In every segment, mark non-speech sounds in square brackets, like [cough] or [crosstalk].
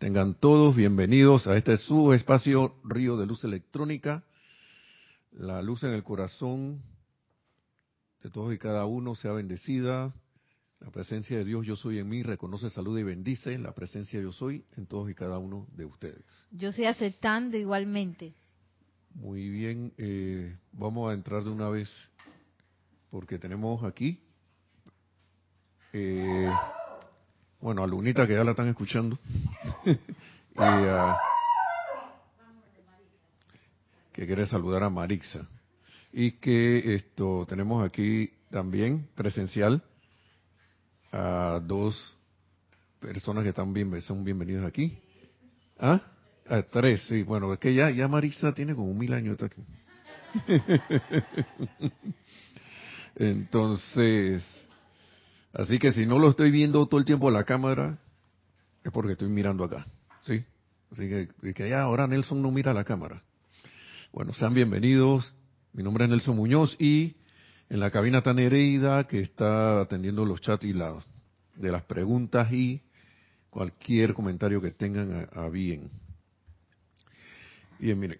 Tengan todos bienvenidos a este su espacio Río de Luz Electrónica. La luz en el corazón de todos y cada uno sea bendecida. La presencia de Dios yo soy en mí, reconoce, saluda y bendice la presencia yo soy en todos y cada uno de ustedes. Yo estoy aceptando igualmente. Muy bien, eh, vamos a entrar de una vez porque tenemos aquí, eh, bueno, a Lunita que ya la están escuchando, [laughs] y a, que quiere saludar a Marixa, y que esto tenemos aquí también presencial a dos personas que están bien, son bienvenidos aquí. ¿Ah? A tres, sí. Bueno, es que ya, ya Marixa tiene como mil años aquí. [laughs] Entonces, así que si no lo estoy viendo todo el tiempo en la cámara, es porque estoy mirando acá, ¿sí? Así que, que ya ahora Nelson no mira la cámara. Bueno, sean bienvenidos. Mi nombre es Nelson Muñoz y en la cabina está Nereida que está atendiendo los chats y la, de las preguntas y cualquier comentario que tengan a, a bien. Bien, miren,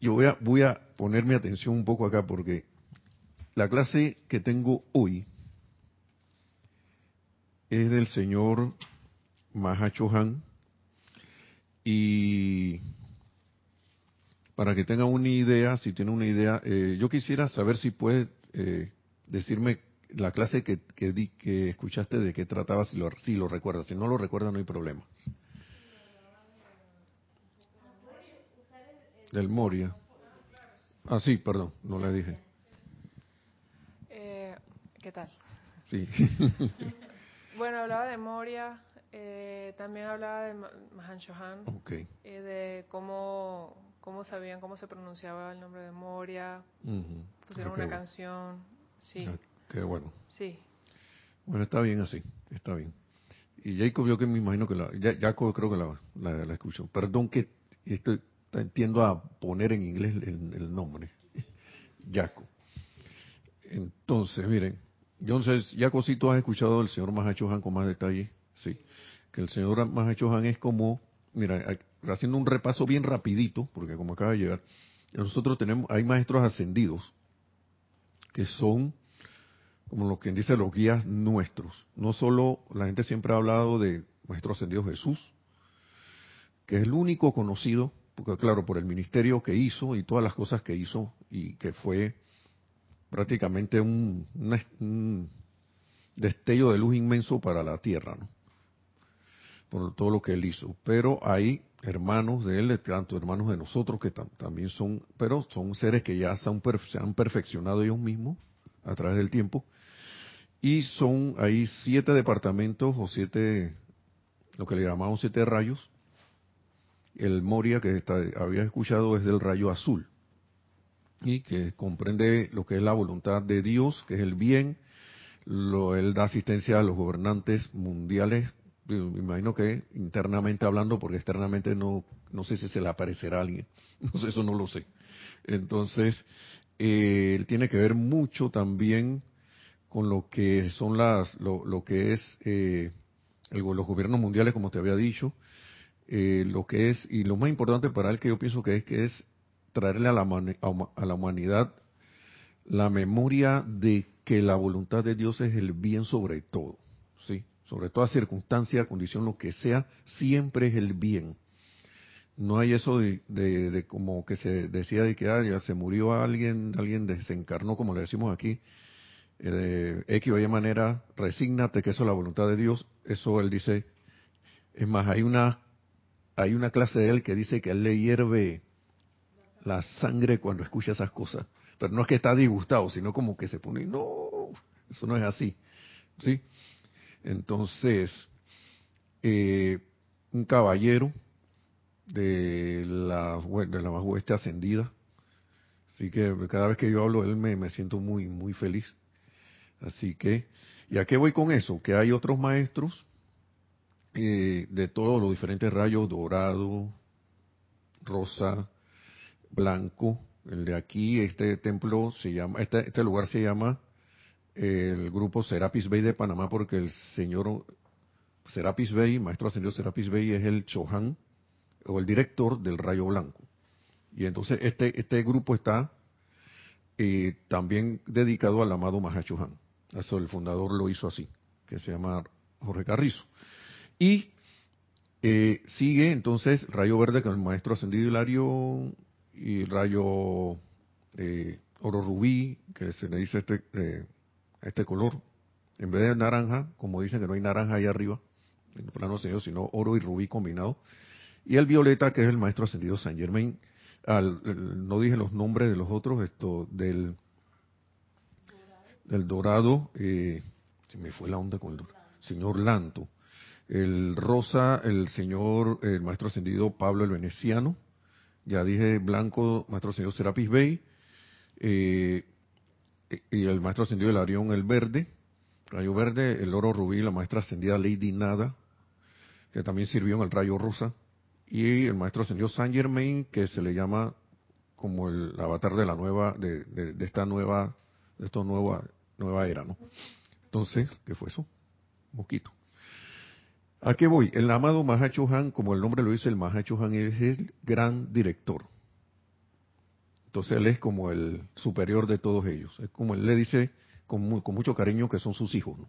yo voy a, voy a poner mi atención un poco acá porque la clase que tengo hoy es del señor Mahacho Han y para que tengan una idea, si tienen una idea, eh, yo quisiera saber si puede eh, decirme la clase que, que, di, que escuchaste de qué trataba, si lo, si lo recuerdas. Si no lo recuerda, no hay problema. Del Moria. Ah, sí, perdón, no le dije. Eh, ¿Qué tal? Sí. [laughs] bueno, hablaba de Moria, eh, también hablaba de Mahan Shohan, okay. eh, de cómo, cómo sabían cómo se pronunciaba el nombre de Moria, Uh -huh. pusieron Okay. una canción, sí, Qué bueno. sí. Bueno, está bien así, está bien. Y Jacob, yo que me imagino que la, Jacob creo que la, la, la escuchó. Perdón que estoy, entiendo a poner en inglés el, el nombre. [laughs] Jacob. Entonces, miren, Jacob, si tú has escuchado del señor Mahacho Han con más detalle, sí. Que el señor Mahacho Han es como, mira, haciendo un repaso bien rapidito, porque como acaba de llegar, nosotros tenemos, hay maestros ascendidos que son como lo que dice los guías nuestros. No solo la gente siempre ha hablado de nuestro ascendido Jesús, que es el único conocido, porque claro, por el ministerio que hizo y todas las cosas que hizo y que fue prácticamente un, destello de luz inmenso para la tierra, ¿no? Por todo lo que él hizo. Pero hay hermanos de él, tanto hermanos de nosotros que tam- también son, pero son seres que ya se han, se han perfeccionado ellos mismos a través del tiempo y son ahí siete departamentos o siete, lo que le llamamos siete rayos. El Moria que está, había escuchado es del rayo azul y que comprende lo que es la voluntad de Dios, que es el bien. Lo, él da asistencia a los gobernantes mundiales, me imagino que internamente hablando, porque externamente no, no sé si se le aparecerá a alguien, [laughs] no sé, eso no lo sé. Entonces, eh, él tiene que ver mucho también con lo que son las, lo, lo que es eh, el- los gobiernos mundiales, como te había dicho, eh, lo que es, y lo más importante para él que yo pienso que es, que es traerle a la, a la humanidad la memoria de que la voluntad de Dios es el bien sobre todo, ¿sí? Sobre toda circunstancia, condición, lo que sea, siempre es el bien. No hay eso de, de- como que se decía de que ah, ya se murió alguien, alguien desencarnó, como le decimos aquí, eh, X o Y manera, resígnate que eso es la voluntad de Dios. Eso él dice, es más, hay una, hay una clase de él que dice que él le hierve la sangre cuando escucha esas cosas. Pero no es que está disgustado, sino como que se pone, no, eso no es así. ¿Sí? Entonces, eh, un caballero de la, de la más oeste ascendida, así que cada vez que yo hablo de él me, me siento muy, muy feliz. Así que, ¿y a qué voy con eso? Que hay otros maestros eh, de todos los diferentes rayos, dorado, rosa, blanco. El de aquí, este templo se llama, este, este lugar se llama el grupo Serapis Bay de Panamá porque el señor Serapis Bey, maestro ascendido Serapis Bey, es el Chohan o el director del Rayo Blanco. Y entonces este, este grupo está eh, también dedicado al amado Mahachohan. Eso el fundador lo hizo así, que se llama Jorge Carrizo. Y eh, sigue entonces Rayo Verde con el maestro ascendido Hilario y Rayo eh, Oro Rubí, que se le dice este, este color, en vez de naranja, como dicen que no hay naranja ahí arriba, en el plano ascendido, sino oro y rubí combinado. Y el violeta, que es el maestro ascendido San Germain. no dije los nombres de los otros, esto del, del dorado, eh, se me fue la onda con el señor Lanto. El rosa, el señor, el maestro ascendido Pablo el Veneciano. Ya dije blanco, maestro ascendido Serapis Bey. Eh, y el maestro ascendido del Arión, el verde rayo verde, el oro rubí, la maestra ascendida Lady Nada, que también sirvió en el rayo rosa, y el maestro ascendido Saint Germain, que se le llama como el avatar de la nueva, de, de, esta nueva, de esta nueva, nueva era, ¿no? Entonces, ¿qué fue eso? Mosquito. ¿A qué voy? El amado Mahacho Han, como el nombre lo dice, el Mahacho Han es el gran director. Entonces él es como el superior de todos ellos. Es como él le dice, con, mucho cariño que son sus hijos.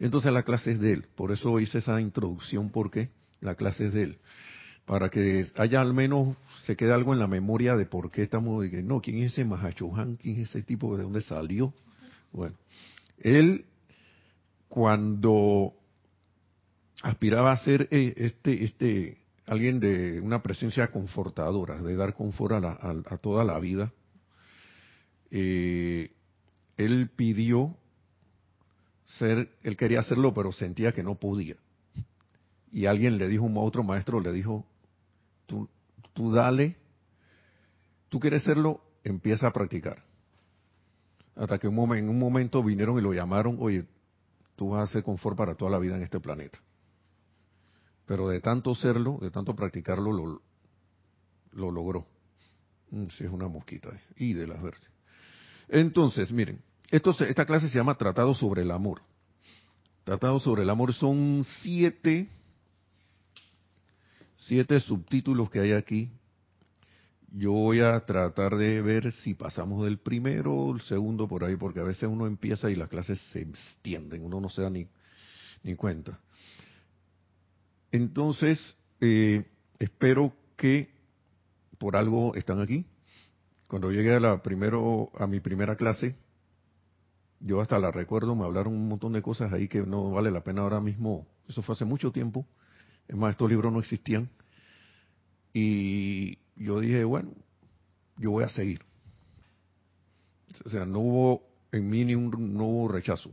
Entonces la clase es de él. Por eso hice esa introducción porque la clase es de él. Para que haya al menos, se quede algo en la memoria de por qué estamos, no, ¿quién es ese Mahachohan? ¿Quién es ese tipo? ¿De dónde salió? Bueno, él cuando aspiraba a ser eh, este, este, alguien de una presencia confortadora, de dar confort a, a toda la vida, eh, él pidió ser, él quería hacerlo, pero sentía que no podía. Y alguien le dijo, un otro maestro le dijo, tú, tú dale, tú quieres hacerlo, empieza a practicar. Hasta que un momento, en un momento vinieron y lo llamaron, oye, tú vas a ser confort para toda la vida en este planeta. Pero de tanto serlo, de tanto practicarlo, lo, lo logró. Mm, si es una mosquita. Eh, y de las verdes. Entonces, miren, esto esta clase se llama Tratado sobre el Amor. Tratado sobre el Amor son siete, siete subtítulos que hay aquí. Yo voy a tratar de ver si pasamos del primero o el segundo por ahí, porque a veces uno empieza y las clases se extienden, uno no se da ni, ni cuenta. Entonces, eh, espero que por algo están aquí, cuando llegué a, la primero, a mi primera clase, yo hasta la recuerdo, me hablaron un montón de cosas ahí que no vale la pena ahora mismo. Eso fue hace mucho tiempo. Es más, estos libros no existían. Y yo dije, bueno, yo voy a seguir. O sea, no hubo en mí ni un no rechazo.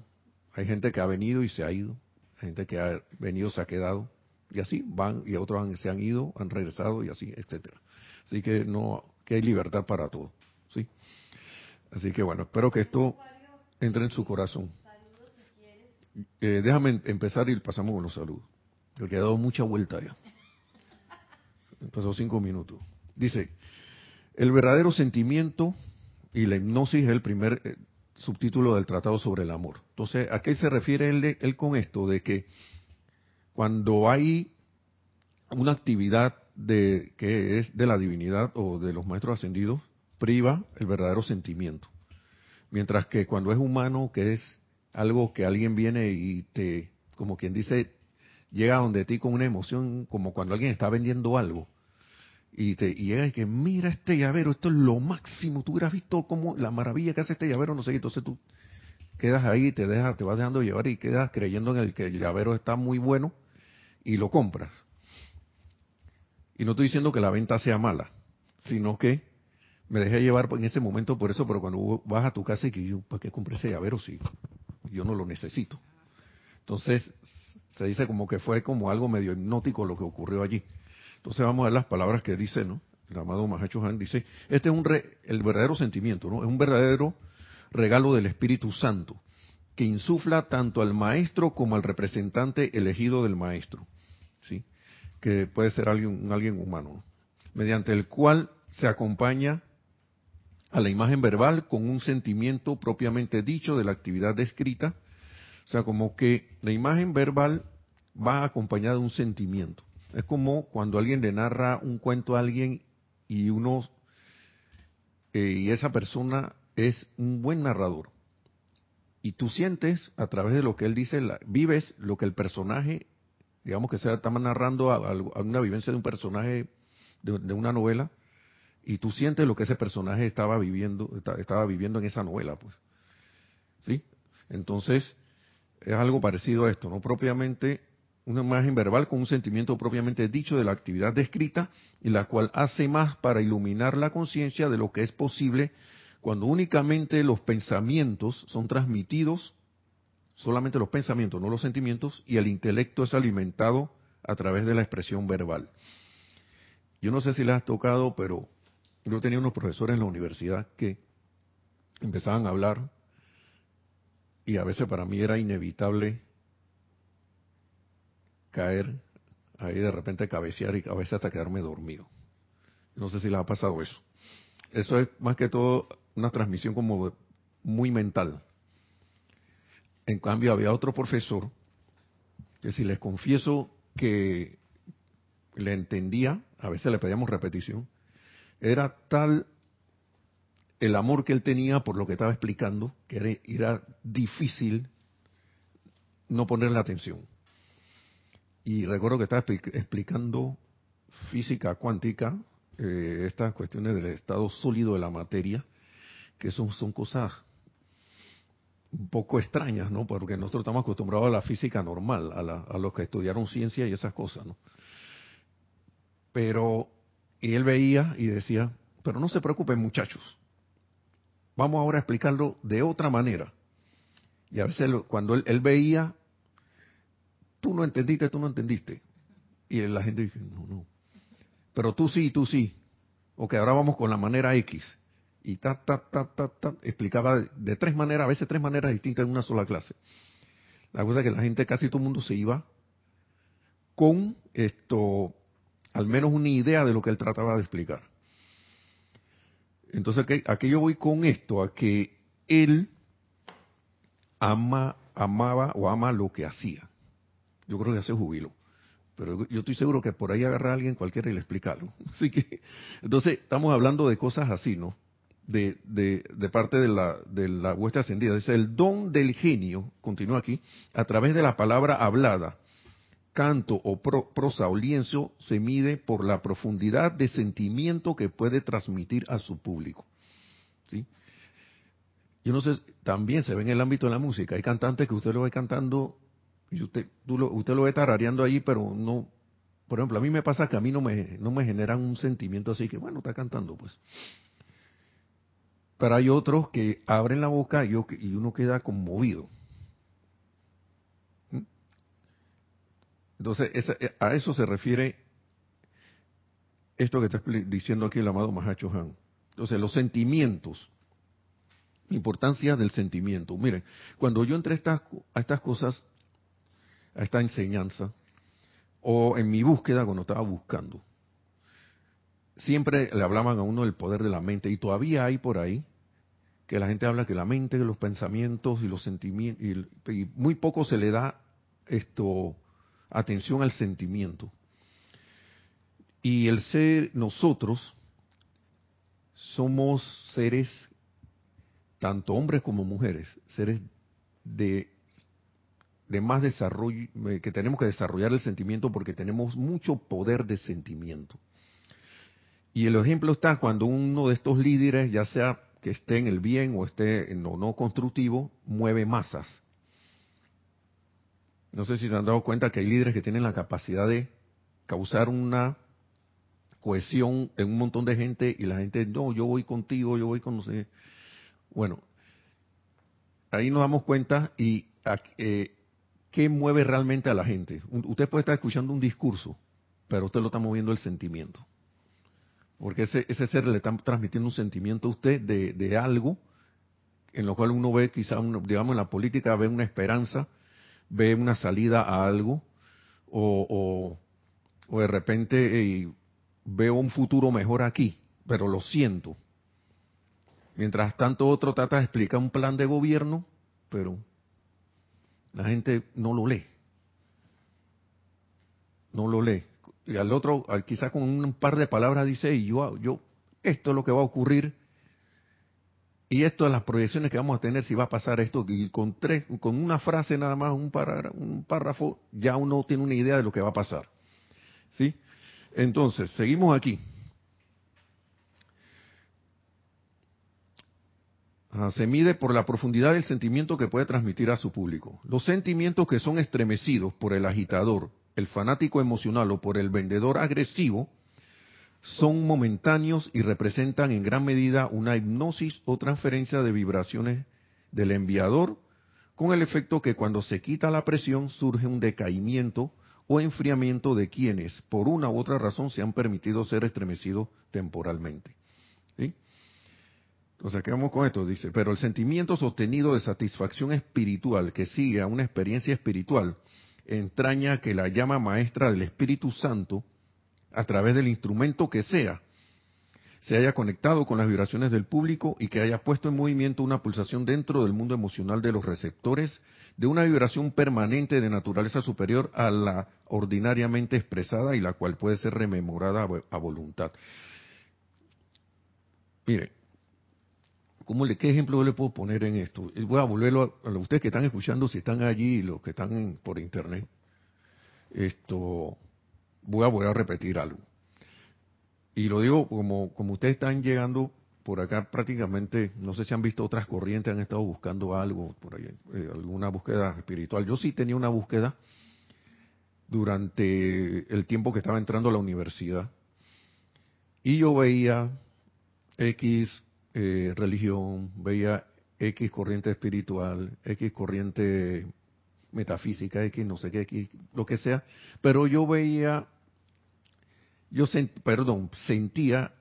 Hay gente que ha venido y se ha ido. Hay gente que ha venido, se ha quedado. Y así van, y otros se han ido, han regresado y así, etcétera. Así que no, que hay libertad para todo. ¿sí? Así que bueno, espero que esto entre en su corazón. Eh, déjame empezar y pasamos con los saludos. Porque ha dado mucha vuelta ya. [laughs] Pasó cinco minutos. Dice, el verdadero sentimiento y la hipnosis es el primer eh, subtítulo del Tratado sobre el Amor. Entonces, ¿a qué se refiere él, él con esto? De que cuando hay una actividad de que es de la divinidad o de los maestros ascendidos priva el verdadero sentimiento. Mientras que cuando es humano, que es algo que alguien viene y te, como quien dice, llega donde ti con una emoción, como cuando alguien está vendiendo algo, y te y llega y que mira este llavero, esto es lo máximo, tú hubieras visto como la maravilla que hace este llavero, no sé, entonces tú quedas ahí, te dejas, te vas dejando llevar y quedas creyendo en el que el llavero está muy bueno y lo compras. Y no estoy diciendo que la venta sea mala, sino que me dejé llevar en ese momento por eso, pero cuando vas a tu casa y que yo, ¿para qué compré ese llavero si yo no lo necesito? Entonces, se dice como que fue como algo medio hipnótico lo que ocurrió allí. Entonces vamos a ver las palabras que dice, ¿no? El amado Mahacho Han dice, este es un el verdadero sentimiento, ¿no? Es un verdadero regalo del Espíritu Santo que insufla tanto al maestro como al representante elegido del maestro, ¿sí? que puede ser alguien, alguien humano, mediante el cual se acompaña a la imagen verbal con un sentimiento propiamente dicho de la actividad descrita. O sea, como que la imagen verbal va acompañada de un sentimiento. Es como cuando alguien le narra un cuento a alguien y uno eh, y esa persona es un buen narrador. Y tú sientes a través de lo que él dice, vives lo que el personaje, digamos que se está narrando a, una vivencia de un personaje de, una novela, y tú sientes lo que ese personaje estaba viviendo, estaba viviendo en esa novela, pues. ¿Sí? Entonces, es algo parecido a esto, no propiamente una imagen verbal con un sentimiento propiamente dicho de la actividad descrita y la cual hace más para iluminar la conciencia de lo que es posible cuando únicamente los pensamientos son transmitidos, solamente los pensamientos, no los sentimientos, y el intelecto es alimentado a través de la expresión verbal. Yo no sé si les has tocado, pero yo tenía unos profesores en la universidad que empezaban a hablar y a veces para mí era inevitable caer ahí de repente cabecear y a veces hasta quedarme dormido. No sé si les ha pasado eso. Eso es más que todo una transmisión como muy mental. En cambio, había otro profesor que si les confieso que le entendía, a veces le pedíamos repetición, era tal el amor que él tenía por lo que estaba explicando, que era, difícil no ponerle atención. Y recuerdo que estaba explicando física cuántica, eh, estas cuestiones del estado sólido de la materia, que son, son cosas un poco extrañas, ¿no? Porque nosotros estamos acostumbrados a la física normal, a, a los que estudiaron ciencia y esas cosas, ¿no? Pero, y él veía y decía, pero no se preocupen muchachos, vamos ahora a explicarlo de otra manera. Y a veces cuando él, él veía, tú no entendiste, tú no entendiste. Y la gente dice, no, no. Pero tú sí, tú sí. Ok, ahora vamos con la manera X y ta, ta, ta, ta, ta, explicaba de, tres maneras, a veces tres maneras distintas en una sola clase. La cosa es que la gente, casi todo el mundo se iba con esto, al menos una idea de lo que él trataba de explicar. Entonces, ¿a qué yo voy con esto? A que él ama, amaba o ama lo que hacía. Yo creo que hace jubilo. Pero yo estoy seguro que por ahí agarra alguien cualquiera y le explica algo. [laughs] Así que, entonces, estamos hablando de cosas así, ¿no? De, de, parte de la, de la vuestra ascendida. Dice, el don del genio, continúa aquí, a través de la palabra hablada, canto o prosa o lienzo, se mide por la profundidad de sentimiento que puede transmitir a su público. ¿Sí? Yo no sé, también se ve en el ámbito de la música. Hay cantantes que usted lo ve cantando y usted, lo, usted lo ve tarareando ahí, pero no, por ejemplo, a mí me pasa que a mí no me, no me generan un sentimiento así que, bueno, está cantando, pues. Pero hay otros que abren la boca y, uno queda conmovido. ¿Mm? Entonces, eh, a eso se refiere esto que está diciendo aquí el amado Mahacho Han. Entonces, los sentimientos, la importancia del sentimiento. Miren, cuando yo entré a estas cosas, a esta enseñanza, o en mi búsqueda, cuando estaba buscando, siempre le hablaban a uno del poder de la mente, y todavía hay por ahí que la gente habla que la mente, los pensamientos y los sentimientos, y, muy poco se le da esto atención al sentimiento. Y el ser, nosotros somos seres, tanto hombres como mujeres, seres de, de más desarrollo, eh, que tenemos que desarrollar el sentimiento porque tenemos mucho poder de sentimiento. Y el ejemplo está cuando uno de estos líderes, ya sea que esté en el bien o esté en lo no constructivo, mueve masas. No sé si se han dado cuenta que hay líderes que tienen la capacidad de causar una cohesión en un montón de gente y la gente, no, yo voy contigo, yo voy con no sé. Bueno, ahí nos damos cuenta y eh, qué mueve realmente a la gente. Usted puede estar escuchando un discurso, pero usted lo está moviendo el sentimiento. Porque ese, ser le está transmitiendo un sentimiento a usted de, algo en lo cual uno ve, quizá, digamos, en la política ve una esperanza, ve una salida a algo, o, o, de repente veo un futuro mejor aquí, pero lo siento. Mientras tanto otro trata de explicar un plan de gobierno, pero la gente no lo lee. no lo lee. Y al otro, quizás con un par de palabras dice, y yo, yo, esto es lo que va a ocurrir, y esto es las proyecciones que vamos a tener si va a pasar esto, y con tres, con una frase nada más, un párrafo, un párrafo, ya uno tiene una idea de lo que va a pasar. ¿Sí? Entonces, seguimos aquí. se mide por la profundidad del sentimiento que puede transmitir a su público. Los sentimientos que son estremecidos por el agitador, el fanático emocional o por el vendedor agresivo son momentáneos y representan en gran medida una hipnosis o transferencia de vibraciones del enviador, con el efecto que cuando se quita la presión surge un decaimiento o enfriamiento de quienes, por una u otra razón, se han permitido ser estremecidos temporalmente. ¿Sí? Entonces, ¿qué vamos con esto? Dice, pero el sentimiento sostenido de satisfacción espiritual que sigue a una experiencia espiritual entraña que la llama maestra del Espíritu Santo, a través del instrumento que sea, se haya conectado con las vibraciones del público y que haya puesto en movimiento una pulsación dentro del mundo emocional de los receptores de una vibración permanente de naturaleza superior a la ordinariamente expresada y la cual puede ser rememorada a voluntad. Mire, ¿cómo le, ¿qué ejemplo le puedo poner en esto? Voy a volverlo a, ustedes que están escuchando, si están allí y los que están por internet. Esto, voy a volver a repetir algo. Y lo digo como, como ustedes están llegando por acá prácticamente, no sé si han visto otras corrientes, han estado buscando algo por ahí, eh, alguna búsqueda espiritual. Yo sí tenía una búsqueda durante el tiempo que estaba entrando a la universidad. Y yo veía X eh, religión, veía X corriente espiritual, X corriente metafísica, X no sé qué, X, lo que sea, pero yo veía, yo perdón, sentía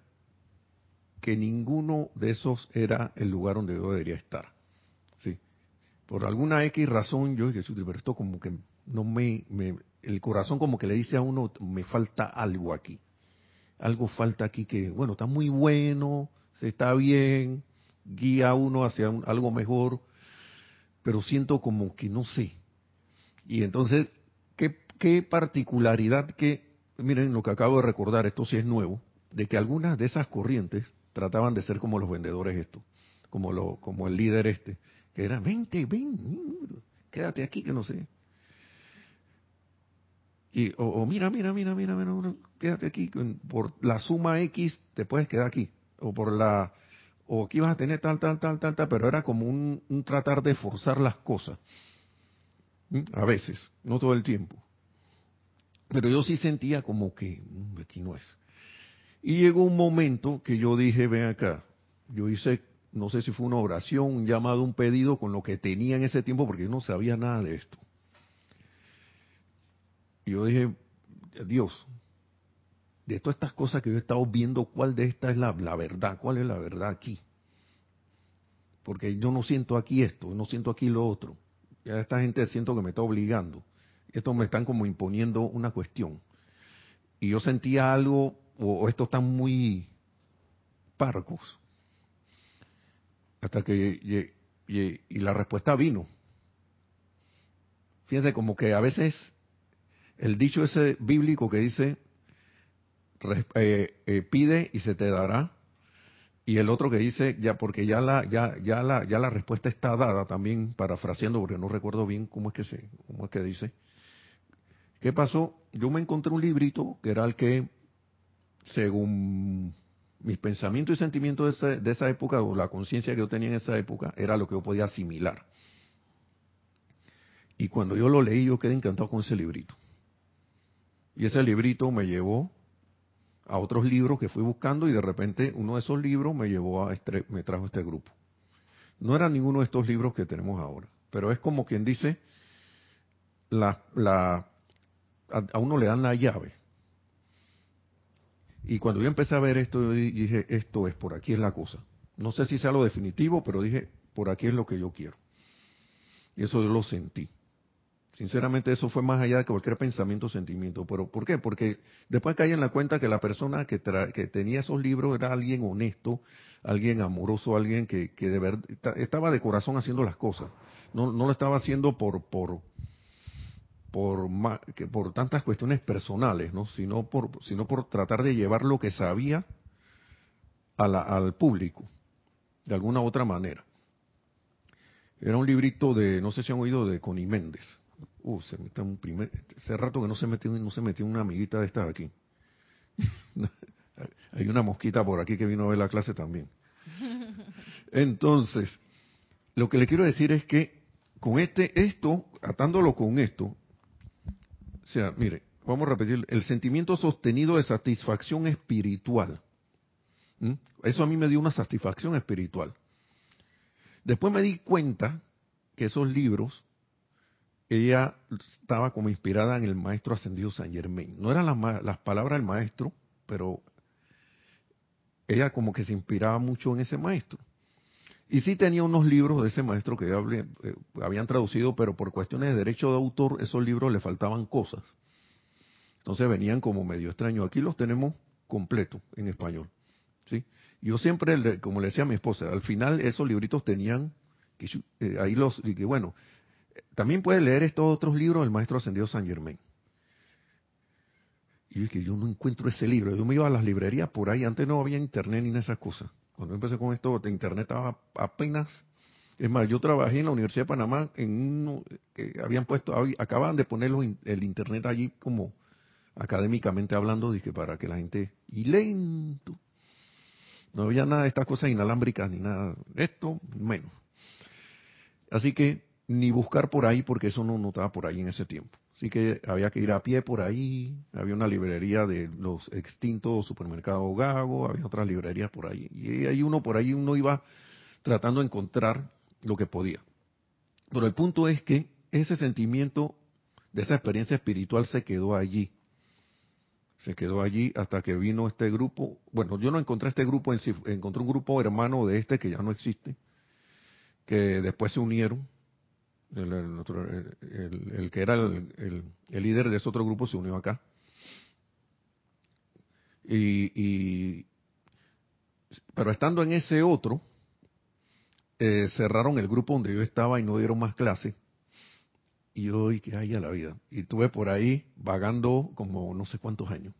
que ninguno de esos era el lugar donde yo debería estar. ¿sí? Por alguna X razón yo dije, pero esto como que no me, el corazón como que le dice a uno, me falta algo aquí. Algo falta aquí que, bueno, está muy bueno, se está bien, guía uno hacia algo mejor, pero siento como que no sé. Y entonces, ¿qué, qué particularidad que, miren lo que acabo de recordar, esto sí es nuevo, de que algunas de esas corrientes trataban de ser como los vendedores esto, como, lo, como el líder este, que era, vente, ven, quédate aquí, que no sé. Y, o, mira, mira, mira, mira, mira, quédate aquí, por la suma X te puedes quedar aquí, o por la, o aquí vas a tener tal, tal, tal, tal, tal, pero era como un, un tratar de forzar las cosas. A veces, no todo el tiempo. Pero yo sí sentía como que, mm, aquí no es. Y llegó un momento que yo dije, ven acá, yo hice, no sé si fue una oración, un llamado, un pedido con lo que tenía en ese tiempo, porque yo no sabía nada de esto. Y yo dije, Dios, de todas estas cosas que yo he estado viendo, ¿cuál de estas es la, verdad? ¿Cuál es la verdad aquí? Porque yo no siento aquí esto, no siento aquí lo otro. Ya esta gente siento que me está obligando. Estos me están como imponiendo una cuestión. Y yo sentía algo o, estos están muy parcos. Hasta que y, la respuesta vino. Fíjense como que a veces el dicho ese bíblico que dice eh, eh, pide y se te dará y el otro que dice ya porque ya la ya ya la ya la respuesta está dada también parafraseando porque no recuerdo bien cómo es que se cómo es que dice qué pasó yo me encontré un librito que era el que según mis pensamientos y sentimientos de esa, época, o la conciencia que yo tenía en esa época, era lo que yo podía asimilar. Y cuando yo lo leí, yo quedé encantado con ese librito. Y ese librito me llevó a otros libros que fui buscando y de repente uno de esos libros me llevó a este, me trajo este grupo. No era ninguno de estos libros que tenemos ahora, pero es como quien dice, la, la, a uno le dan la llave y cuando yo empecé a ver esto, yo dije, esto es, por aquí es la cosa. No sé si sea lo definitivo, pero dije, por aquí es lo que yo quiero. Y eso yo lo sentí. Sinceramente eso fue más allá de cualquier pensamiento o sentimiento. ¿Pero por qué? Porque después caí en la cuenta que la persona que, que tenía esos libros era alguien honesto, alguien amoroso, alguien que, de verdad estaba de corazón haciendo las cosas. No, lo estaba haciendo por, por, por por tantas cuestiones personales, ¿no? Sino por tratar de llevar lo que sabía al público de alguna otra manera. Era un librito de, no sé si han oído de Connie Méndez. Uh, se mete un primer, hace rato que no se metió, no se metió una amiguita de estas aquí. [laughs] Hay una mosquita por aquí que vino a ver la clase también. Entonces, lo que le quiero decir es que con este, esto, atándolo con esto, o sea, mire, vamos a repetir, el sentimiento sostenido de satisfacción espiritual. Eso a mí me dio una satisfacción espiritual. Después me di cuenta que esos libros, ella estaba como inspirada en el maestro ascendido San Germain. No eran las, las palabras del maestro, pero ella como que se inspiraba mucho en ese maestro. Y sí tenía unos libros de ese maestro que eh, habían traducido, pero por cuestiones de derecho de autor, esos libros le faltaban cosas. Entonces venían como medio extraños. Aquí los tenemos completos en español. ¿sí? Yo siempre, como le decía a mi esposa, al final esos libritos tenían, eh, ahí los, y que bueno, también puede leer estos otros libros del maestro ascendido San Germain. Y es que yo no encuentro ese libro. Yo me iba a las librerías por ahí, antes no había internet ni esas cosas. Cuando empecé con esto, internet estaba apenas. Es más, yo trabajé en la Universidad de Panamá en uno habían puesto, acaban de poner el internet allí como académicamente hablando, dije, para que la gente, y lento. No había nada de estas cosas inalámbricas ni nada. Esto, menos. Así que ni buscar por ahí porque eso no, no estaba por ahí en ese tiempo. Así que había que ir a pie por ahí, había una librería de los extintos supermercados Gago, había otras librerías por ahí. Y ahí uno por ahí uno iba tratando de encontrar lo que podía. Pero el punto es que ese sentimiento de esa experiencia espiritual se quedó allí. Se quedó allí hasta que vino este grupo. Bueno, yo no encontré este grupo encontré un grupo hermano de este que ya no existe, que después se unieron el, que era el, líder de ese otro grupo se unió acá. Y, pero estando en ese otro, eh, cerraron el grupo donde yo estaba y no dieron más clase. Y yo, y que haya la vida. Y estuve por ahí vagando como no sé cuántos años.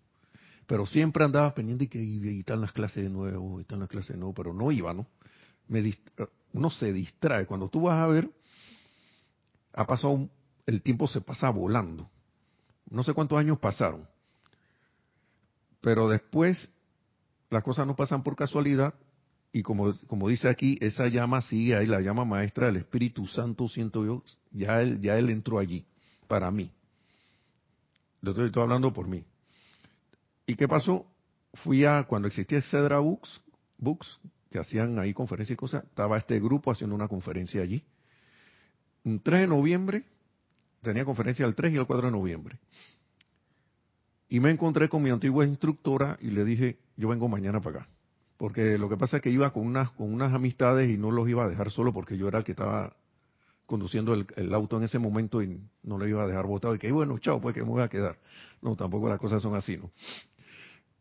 Pero siempre andaba pendiente y que y, están las clases de nuevo, están las clases de nuevo, pero no iba, ¿no? Me uno se distrae. Cuando tú vas a ver, ha pasado, el tiempo se pasa volando. No sé cuántos años pasaron. Pero después las cosas no pasan por casualidad y como, como dice aquí, esa llama sigue ahí, la llama maestra del Espíritu Santo, siento yo, ya él, ya él entró allí, para mí. Lo estoy, estoy hablando por mí. ¿Y qué pasó? Fui a, cuando existía Cedra Books, Books, que hacían ahí conferencias y cosas, estaba este grupo haciendo una conferencia allí el 3 de noviembre, tenía conferencia el 3 y el 4 de noviembre. Y me encontré con mi antigua instructora y le dije, yo vengo mañana para acá. Porque lo que pasa es que iba con unas, con unas amistades y no los iba a dejar solo porque yo era el que estaba conduciendo el, auto en ese momento y no le iba a dejar botado. Y que bueno, chao, pues que me voy a quedar. No, tampoco las cosas son así, ¿no?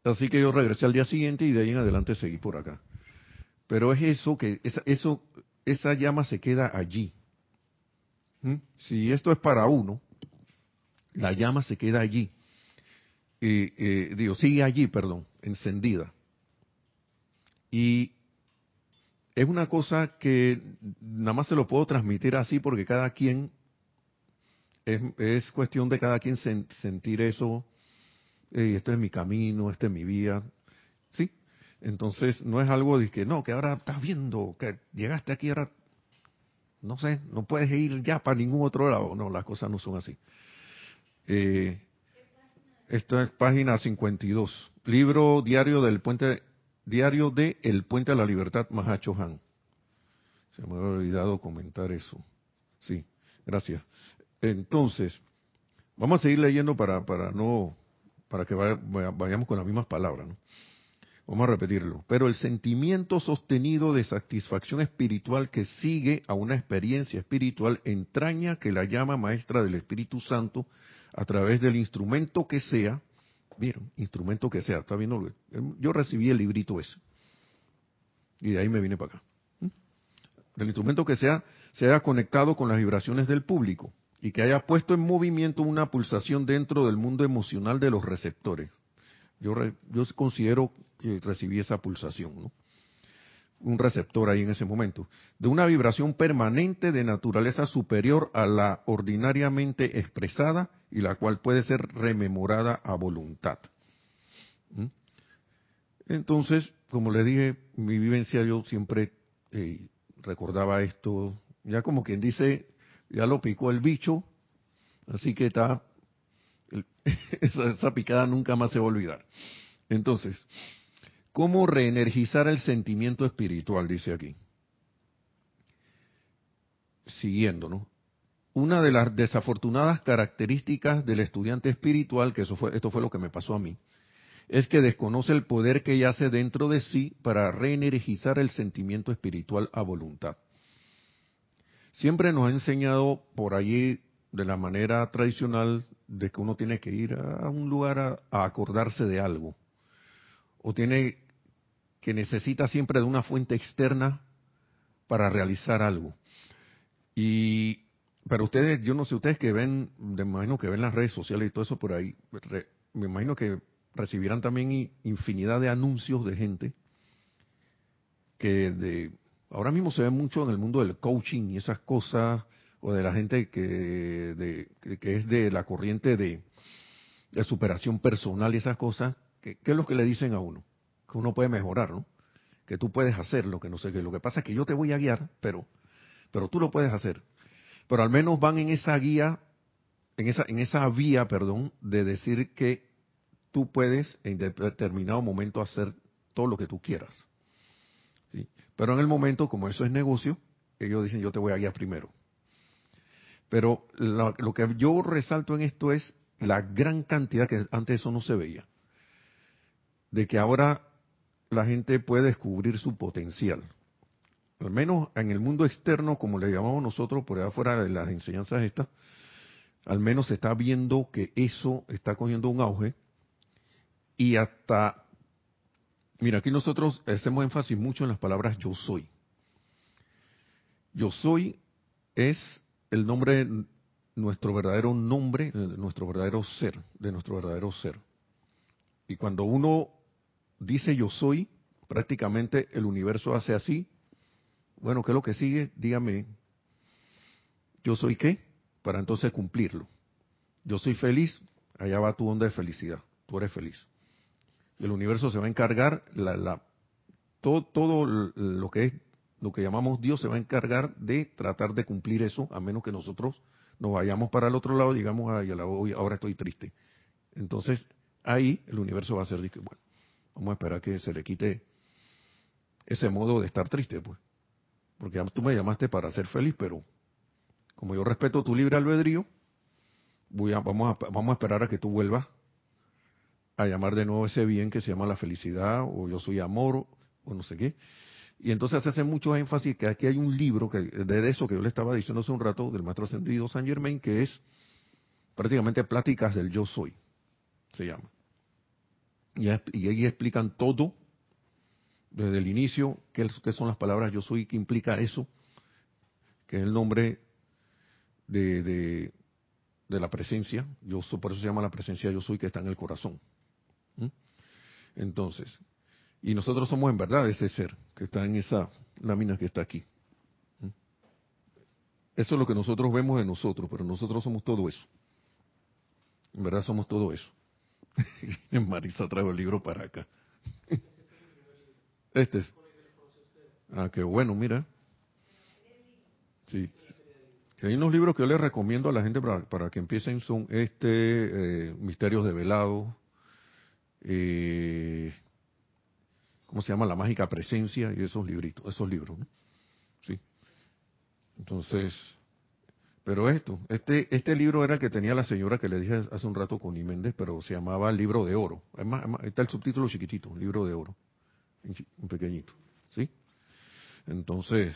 Así que yo regresé al día siguiente y de ahí en adelante seguí por acá. Pero es eso que, esa, eso, esa llama se queda allí. Si esto es para uno, la llama se queda allí. y eh, digo, sigue allí, perdón, encendida. Y es una cosa que nada más se lo puedo transmitir así porque cada quien, es, cuestión de cada quien sentir eso, este es mi camino, este es mi vida, ¿sí? Entonces no es algo de que no, que ahora estás viendo, que llegaste aquí, ahora no sé, no puedes ir ya para ningún otro lado. No, las cosas no son así. Eh, esto es página 52. Libro diario del puente, diario de El Puente a la Libertad, Mahacho Han. Se me había olvidado comentar eso. Sí, gracias. Entonces, vamos a seguir leyendo para, para no, para que vayamos con las mismas palabras. ¿no? Vamos a repetirlo. Pero el sentimiento sostenido de satisfacción espiritual que sigue a una experiencia espiritual entraña que la llama maestra del Espíritu Santo a través del instrumento que sea. Miren, instrumento que sea. ¿Está viendo? Yo recibí el librito ese. Y de ahí me vine para acá. ¿Mm? El instrumento que sea, sea conectado con las vibraciones del público. y que haya puesto en movimiento una pulsación dentro del mundo emocional de los receptores. Yo, yo considero que recibí esa pulsación, ¿no? un receptor ahí en ese momento, de una vibración permanente de naturaleza superior a la ordinariamente expresada y la cual puede ser rememorada a voluntad. ¿Mm? Entonces, como le dije, mi vivencia yo siempre eh, recordaba esto, ya como quien dice, ya lo picó el bicho, así que está, [laughs] esa, picada nunca más se va a olvidar. Entonces, ¿Cómo reenergizar el sentimiento espiritual? Dice aquí. Siguiendo, ¿no? Una de las desafortunadas características del estudiante espiritual, que eso fue, esto fue lo que me pasó a mí, es que desconoce el poder que yace dentro de sí para reenergizar el sentimiento espiritual a voluntad. Siempre nos ha enseñado por allí, de la manera tradicional, de que uno tiene que ir a un lugar a acordarse de algo o tiene que necesita siempre de una fuente externa para realizar algo. Y para ustedes, yo no sé, ustedes que ven, me imagino que ven las redes sociales y todo eso por ahí, me imagino que recibirán también infinidad de anuncios de gente que de ahora mismo se ve mucho en el mundo del coaching y esas cosas o de la gente que, de, que es de la corriente de, superación personal y esas cosas ¿Qué, es lo que le dicen a uno? Que uno puede mejorar, ¿no? Que tú puedes hacerlo, que no sé qué. Lo que pasa es que yo te voy a guiar, pero, pero tú lo puedes hacer. Pero al menos van en esa guía, en esa, en esa vía, perdón, de decir que tú puedes en determinado momento hacer todo lo que tú quieras. ¿sí? Pero en el momento, como eso es negocio, ellos dicen yo te voy a guiar primero. Pero lo que yo resalto en esto es la gran cantidad que antes eso no se veía de que ahora la gente puede descubrir su potencial. Al menos en el mundo externo, como le llamamos nosotros, por allá afuera de las enseñanzas estas, al menos se está viendo que eso está cogiendo un auge y hasta, mira, aquí nosotros hacemos énfasis mucho en las palabras yo soy. Yo soy es el nombre, nuestro verdadero nombre, nuestro verdadero ser, de nuestro verdadero ser. Y cuando uno dice yo soy, prácticamente el universo hace así. Bueno, ¿qué es lo que sigue? Dígame, ¿yo soy qué? Para entonces cumplirlo. Yo soy feliz, allá va tu onda de felicidad, tú eres feliz. el universo se va a encargar, la, todo, todo lo que es lo que llamamos Dios se va a encargar de tratar de cumplir eso, a menos que nosotros nos vayamos para el otro lado, digamos, ay, ahora estoy triste. Entonces, ahí el universo va a ser, bueno, Vamos a esperar que se le quite ese modo de estar triste, pues. Porque tú me llamaste para ser feliz, pero como yo respeto tu libre albedrío, voy a, vamos, a, vamos a esperar a que tú vuelvas a llamar de nuevo ese bien que se llama la felicidad, o yo soy amor, o no sé qué. Y entonces se hace mucho énfasis que aquí hay un libro que, de eso que yo le estaba diciendo hace un rato, del maestro ascendido San Germain, que es prácticamente pláticas del yo soy, se llama. Y, ahí explican todo, desde el inicio, qué, son las palabras yo soy, qué implica eso, que es el nombre de, la presencia, yo por eso se llama la presencia yo soy, que está en el corazón. Entonces, y nosotros somos en verdad ese ser que está en esa lámina que está aquí. Eso es lo que nosotros vemos de nosotros, pero nosotros somos todo eso. En verdad somos todo eso. [laughs] Marisa trajo el libro para acá. Este es. Ah, qué bueno, mira. Sí. Hay unos libros que yo les recomiendo a la gente para, que empiecen son este eh, Misterios de Velado, eh, ¿cómo se llama? La mágica presencia y esos libritos, esos libros, ¿no? Sí. Entonces, pero esto, este, este libro era el que tenía la señora que le dije hace un rato con Méndez, pero se llamaba Libro de Oro. Además, está el subtítulo chiquitito, Libro de Oro, un pequeñito, ¿sí? Entonces,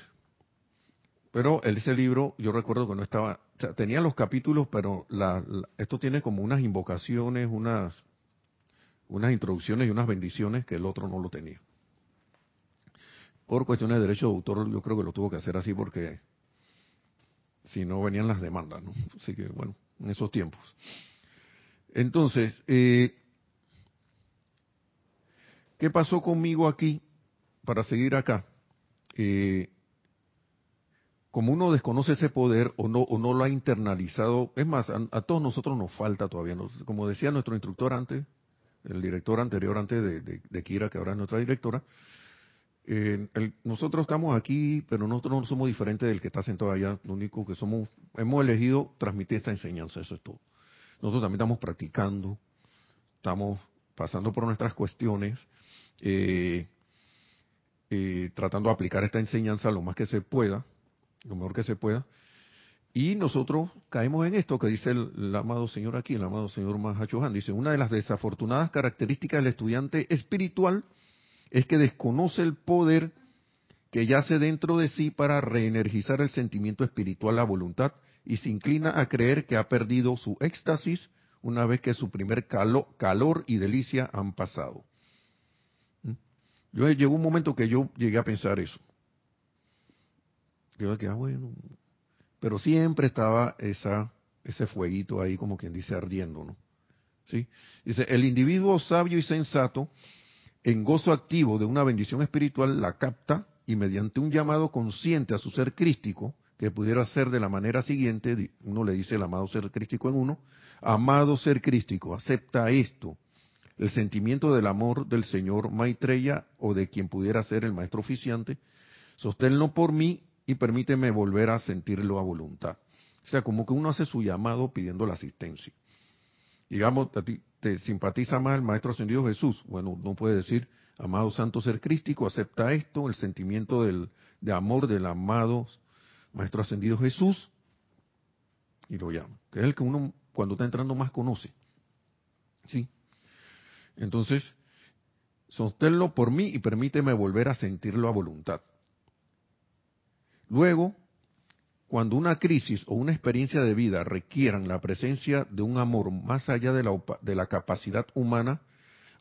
pero ese libro, yo recuerdo que no estaba, o sea, tenía los capítulos, pero esto tiene como unas invocaciones, unas, unas introducciones y unas bendiciones que el otro no lo tenía. Por cuestiones de derecho de autor, yo creo que lo tuvo que hacer así porque si no venían las demandas, ¿no? Así que bueno, en esos tiempos. Entonces, eh, ¿qué pasó conmigo aquí para seguir acá? Eh, como uno desconoce ese poder o no, o no lo ha internalizado, es más, a, todos nosotros nos falta todavía, como decía nuestro instructor antes, el director anterior antes de, Kira, que ahora es nuestra directora, eh, nosotros estamos aquí, pero nosotros no somos diferentes del que está sentado allá, lo único que somos, hemos elegido transmitir esta enseñanza, eso es todo. Nosotros también estamos practicando, estamos pasando por nuestras cuestiones, eh, eh, tratando de aplicar esta enseñanza lo más que se pueda, lo mejor que se pueda. Y nosotros caemos en esto que dice el, amado Señor aquí, el amado Señor Mahachohan. Dice, una de las desafortunadas características del estudiante espiritual es que desconoce el poder que yace dentro de sí para reenergizar el sentimiento espiritual, la voluntad, y se inclina a creer que ha perdido su éxtasis una vez que su primer calor y delicia han pasado. ¿Mm? Yo llegó un momento que yo llegué a pensar eso. Yo que, ah, bueno. Pero siempre estaba ese fueguito ahí, como quien dice, ardiendo, ¿no? ¿Sí? Dice, el individuo sabio y sensato, en gozo activo de una bendición espiritual, la capta y mediante un llamado consciente a su ser crístico, que pudiera ser de la manera siguiente, uno le dice el amado ser crístico en uno, amado ser crístico, acepta esto, el sentimiento del amor del Señor Maitreya o de quien pudiera ser el maestro oficiante, sosténlo por mí y permíteme volver a sentirlo a voluntad. O sea, como que uno hace su llamado pidiendo la asistencia. Digamos, a ti te simpatiza más el Maestro Ascendido Jesús. Bueno, no puede decir, amado Santo Ser Crístico, acepta esto, el sentimiento del, de amor del amado Maestro Ascendido Jesús, y lo llama. Que es el que uno, cuando está entrando, más conoce. ¿Sí? Entonces, sosténlo por mí y permíteme volver a sentirlo a voluntad. Luego, cuando una crisis o una experiencia de vida requieran la presencia de un amor más allá de la, capacidad humana,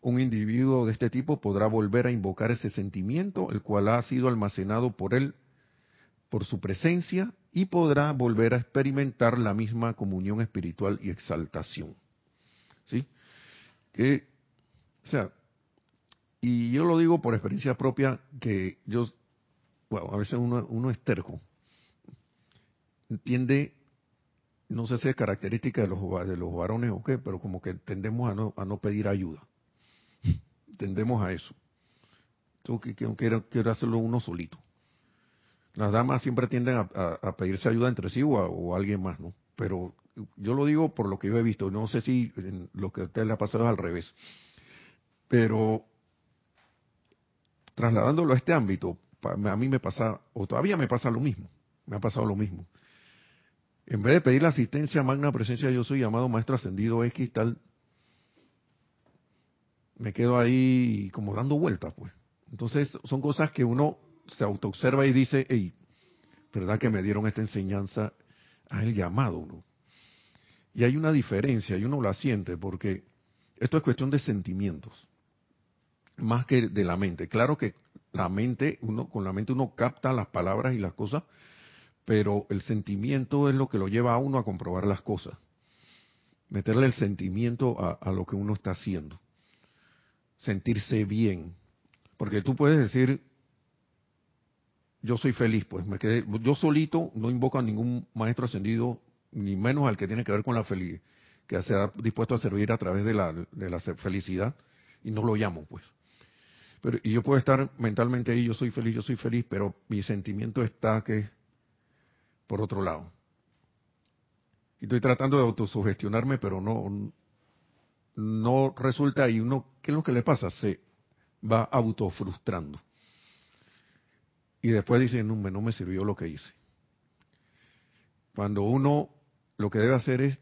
un individuo de este tipo podrá volver a invocar ese sentimiento, el cual ha sido almacenado por él, por su presencia, y podrá volver a experimentar la misma comunión espiritual y exaltación. ¿Sí? Que, o sea, y yo lo digo por experiencia propia, que yo bueno, a veces uno, uno es terco, entiende, no sé si es característica de los, de los varones o qué, pero como que tendemos a no, a no pedir ayuda. [laughs] tendemos a eso. Yo que, quiero, quiero hacerlo uno solito. Las damas siempre tienden a, pedirse ayuda entre sí o a, alguien más, ¿no? Pero yo lo digo por lo que yo he visto. No sé si lo que a usted le ha pasado es al revés. Pero trasladándolo a este ámbito, a mí me pasa, o todavía me pasa lo mismo, me ha pasado lo mismo. En vez de pedir la asistencia, magna presencia, yo soy llamado maestro ascendido X, tal, me quedo ahí como dando vueltas, pues. Entonces, son cosas que uno se autoobserva y dice, hey, ¿verdad que me dieron esta enseñanza? A el llamado, ¿no? Y hay una diferencia, y uno la siente, porque esto es cuestión de sentimientos, más que de la mente. Claro que la mente, uno, con la mente uno capta las palabras y las cosas, pero el sentimiento es lo que lo lleva a uno a comprobar las cosas. Meterle el sentimiento a, lo que uno está haciendo. Sentirse bien. Porque tú puedes decir, yo soy feliz, pues me quedé, yo solito no invoco a ningún maestro ascendido, ni menos al que tiene que ver con la felicidad, que se ha dispuesto a servir a través de la, de la felicidad, y no lo llamo, pues. Pero, y yo puedo estar mentalmente ahí, yo soy feliz, yo soy feliz, pero mi sentimiento está que por otro lado. Y estoy tratando de autosugestionarme, pero no, no resulta y uno, ¿qué es lo que le pasa? Se va autofrustrando. Y después dice, no, no me sirvió lo que hice. Cuando uno lo que debe hacer es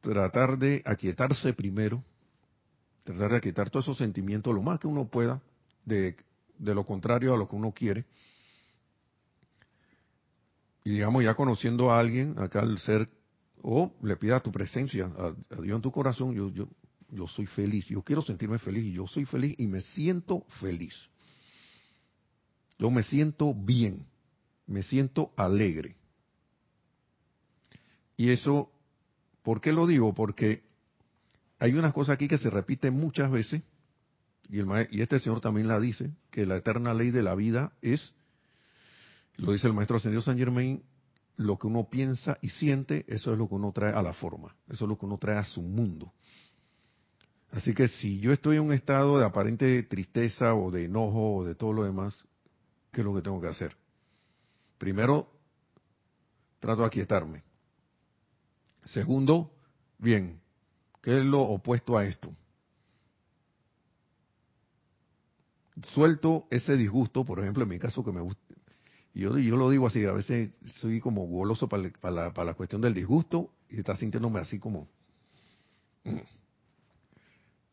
tratar de aquietarse primero, tratar de aquietar todos esos sentimientos lo más que uno pueda, de, lo contrario a lo que uno quiere. Y digamos, ya conociendo a alguien, acá el ser, o le pida tu presencia a, Dios en tu corazón, yo, yo, yo soy feliz, yo quiero sentirme feliz y yo soy feliz y me siento feliz. Yo me siento bien, me siento alegre. Y eso, ¿por qué lo digo? Porque hay unas cosas aquí que se repiten muchas veces, y, este señor también la dice, que la eterna ley de la vida es, lo dice el maestro ascendido San Germain, lo que uno piensa y siente, eso es lo que uno trae a la forma, eso es lo que uno trae a su mundo. Así que si yo estoy en un estado de aparente tristeza o de enojo o de todo lo demás, ¿qué es lo que tengo que hacer? Primero, trato de aquietarme. Segundo, bien, ¿qué es lo opuesto a esto? Suelto ese disgusto, por ejemplo, en mi caso que me gusta, yo, yo lo digo así, a veces soy como goloso para, la, para la cuestión del disgusto y está sintiéndome así como... Mm,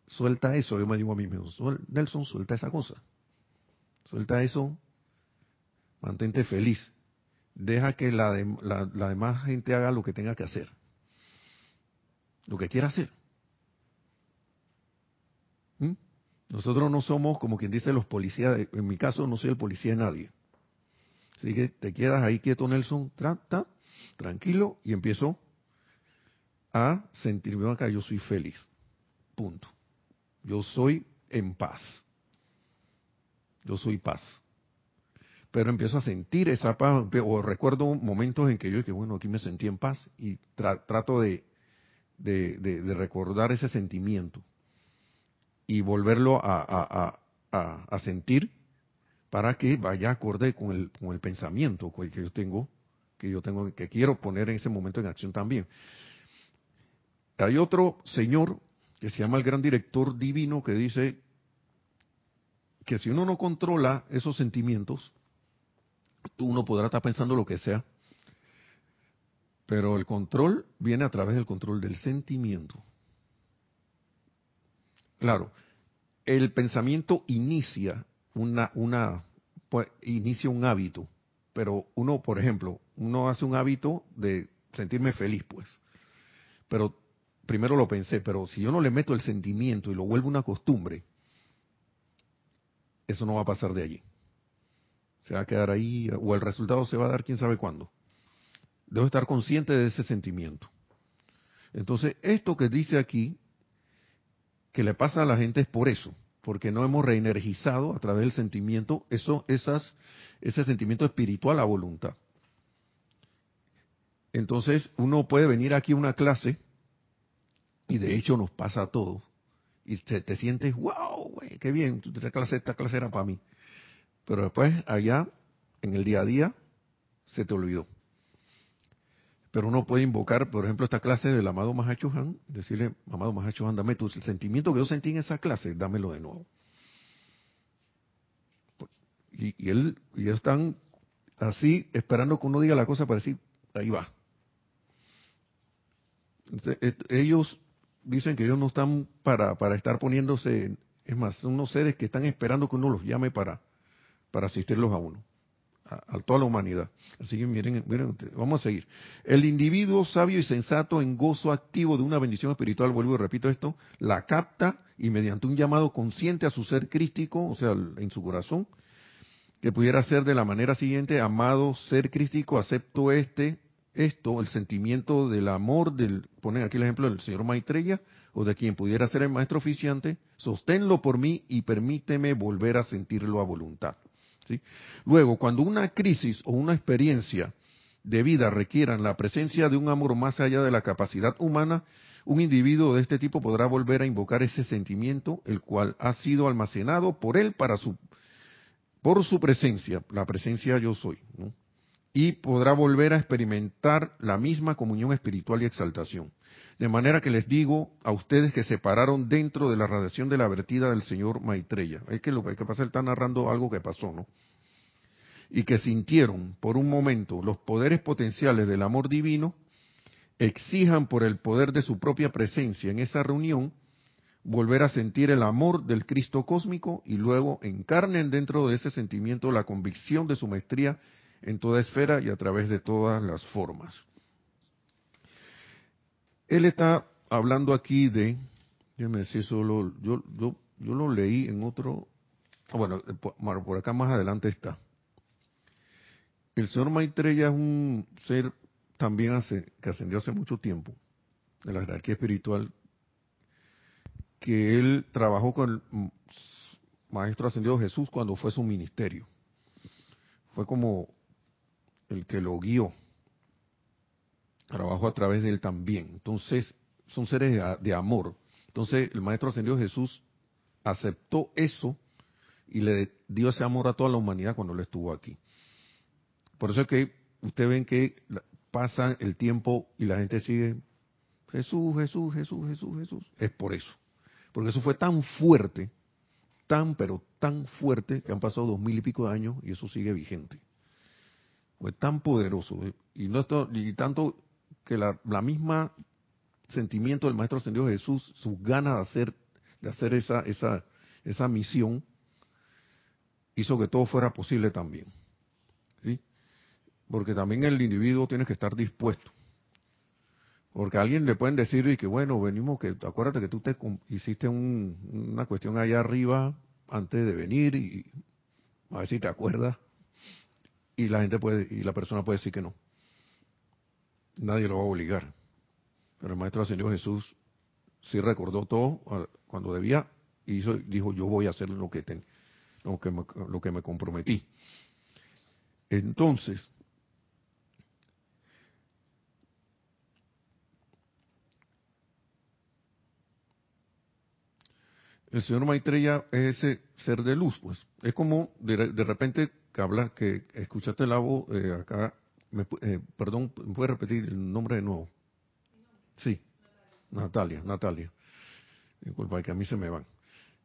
suelta eso, yo me digo a mí mismo, Nelson, suelta esa cosa. Suelta eso, mantente feliz. Deja que la, la, demás gente haga lo que tenga que hacer. Lo que quiera hacer. ¿Mm? Nosotros no somos, como quien dice, los policías. en mi caso, no soy el policía de nadie. Así que te quedas ahí quieto, Nelson, trata, tranquilo, y empiezo a sentirme acá, yo soy feliz. Punto. Yo soy en paz. Yo soy paz. Pero empiezo a sentir esa paz, o recuerdo momentos en que yo, que bueno, aquí me sentí en paz y trato de, de, recordar ese sentimiento y volverlo a, a, sentir para que vaya acorde con el, con el pensamiento que yo tengo, que yo tengo, que quiero poner en ese momento en acción también. Hay otro señor que se llama el gran director divino, que dice que si uno no controla esos sentimientos, uno podrá estar pensando lo que sea, pero el control viene a través del control del sentimiento. Claro, el pensamiento inicia una, una pues, inicia un hábito, pero uno, por ejemplo, uno hace un hábito de sentirme feliz, pues, pero primero lo pensé, pero si yo no le meto el sentimiento y lo vuelvo una costumbre, eso no va a pasar de allí. Se va a quedar ahí, o el resultado se va a dar quién sabe cuándo. Debo estar consciente de ese sentimiento. Entonces, esto que dice aquí, que le pasa a la gente es por eso, porque no hemos reenergizado a través del sentimiento eso, esas, ese sentimiento espiritual a voluntad. Entonces, uno puede venir aquí a una clase y de hecho nos pasa a todos. Y te, sientes, wow, güey, qué bien, esta clase, esta clase era para mí. Pero después, allá, en el día a día, se te olvidó. Pero uno puede invocar, por ejemplo, esta clase del amado Mahacho Han, decirle, amado Mahacho Han, dame tu, el sentimiento que yo sentí en esa clase, dámelo de nuevo. Y, él, y ellos están así, esperando que uno diga la cosa para decir, ahí va. ellos dicen que ellos no están para, para estar poniéndose, es más, son unos seres que están esperando que uno los llame para, para asistirlos a uno, a, toda la humanidad. Así que miren, miren, vamos a seguir. El individuo sabio y sensato en gozo activo de una bendición espiritual, vuelvo y repito esto, la capta y mediante un llamado consciente a su ser crístico, o sea, en su corazón, que pudiera ser de la manera siguiente, amado ser crístico, acepto este, esto, el sentimiento del amor, del, ponen aquí el ejemplo del señor Maitreya, o de quien pudiera ser el maestro oficiante, sosténlo por mí y permíteme volver a sentirlo a voluntad. Luego, cuando una crisis o una experiencia de vida requieran la presencia de un amor más allá de la capacidad humana, un individuo de este tipo podrá volver a invocar ese sentimiento, el cual ha sido almacenado por él para su, por su presencia, la presencia yo soy. y podrá volver a experimentar la misma comunión espiritual y exaltación. De manera que les digo a ustedes que se pararon dentro de la radiación de la vertida del señor Maitreya. Es que lo que pasa, él está narrando algo que pasó, ¿no? Y que sintieron por un momento los poderes potenciales del amor divino, exijan por el poder de su propia presencia en esa reunión, volver a sentir el amor del Cristo cósmico y luego encarnen dentro de ese sentimiento la convicción de su maestría en toda esfera y a través de todas las formas. Él está hablando aquí de, déjeme decir solo, yo, yo, yo lo leí en otro, bueno, por, por acá más adelante está. El señor Maitreya es un ser también hace, que ascendió hace mucho tiempo, de la jerarquía espiritual, que él trabajó con el Maestro Ascendido Jesús cuando fue su ministerio. Fue como el que lo guió. Trabajó a través de él también. Entonces, son seres de, de amor. Entonces, el Maestro Ascendido Jesús aceptó eso y le dio ese amor a toda la humanidad cuando él estuvo aquí. Por eso es que ustedes ven que pasa el tiempo y la gente sigue Jesús, Jesús, Jesús, Jesús, Jesús. Es por eso. Porque eso fue tan fuerte, tan, pero tan fuerte, que han pasado dos mil y pico de años y eso sigue vigente. Fue tan poderoso. ¿eh? Y, no esto, y tanto que la, la misma sentimiento del Maestro Ascendido Jesús, sus ganas de hacer, de hacer esa, esa, esa misión, hizo que todo fuera posible también. ¿Sí? Porque también el individuo tiene que estar dispuesto. Porque a alguien le pueden decir y que bueno, venimos, que acuérdate que tú te hiciste una cuestión allá arriba antes de venir y a ver si te acuerdas. Y la gente puede, y la persona puede decir que no. Nadie lo va a obligar. Pero el Maestro Señor Jesús sí recordó todo cuando debía y dijo, yo voy a hacer lo que, ten, lo, que me, comprometí. Entonces, el señor Maitreya es ese ser de luz, pues. Es como de, de repente que habla, que escuchaste la voz eh, acá, me, eh, perdón, ¿me puede repetir el nombre de nuevo? Sí, Natalia, Natalia. Disculpa, que a mí se me van.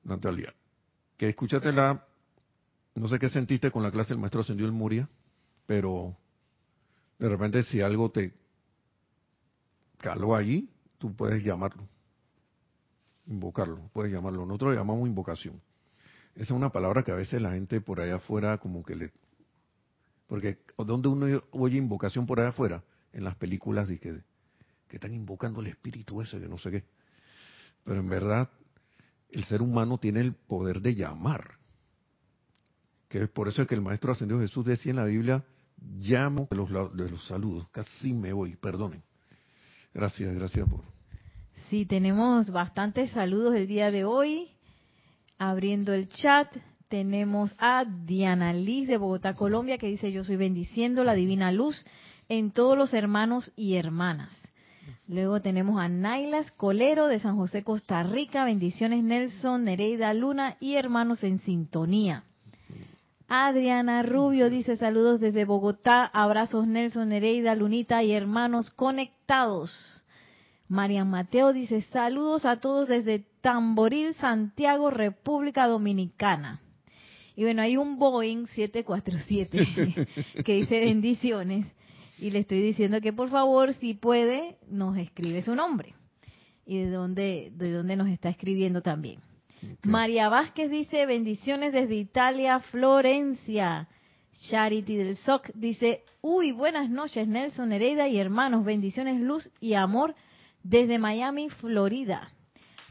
Natalia, que escuchaste la, no sé qué sentiste con la clase del maestro Ascendió el Muria, pero de repente si algo te caló allí, tú puedes llamarlo, invocarlo, puedes llamarlo. Nosotros lo llamamos invocación. Esa es una palabra que a veces la gente por allá afuera como que le... Porque donde uno oye invocación por allá afuera, en las películas de que, que están invocando el espíritu ese de no sé qué. Pero en verdad, el ser humano tiene el poder de llamar. Que es por eso que el Maestro Ascendido Jesús decía en la Biblia, llamo de los, de los saludos. Casi me voy, perdonen. Gracias, gracias por... Sí, tenemos bastantes saludos el día de hoy. Abriendo el chat, tenemos a Diana Liz de Bogotá, Colombia, que dice, yo soy bendiciendo la divina luz en todos los hermanos y hermanas. Luego tenemos a Nailas Colero de San José, Costa Rica. Bendiciones Nelson, Nereida Luna y hermanos en sintonía. Adriana Rubio dice saludos desde Bogotá. Abrazos Nelson, Nereida, Lunita y hermanos conectados. Marian Mateo dice saludos a todos desde Tamboril, Santiago, República Dominicana. Y bueno, hay un Boeing 747 [laughs] que dice bendiciones y le estoy diciendo que por favor, si puede, nos escribe su nombre y de dónde, de dónde nos está escribiendo también. María Vázquez dice bendiciones desde Italia, Florencia. Charity del SOC dice, uy, buenas noches Nelson Hereda y hermanos, bendiciones, luz y amor desde Miami, Florida.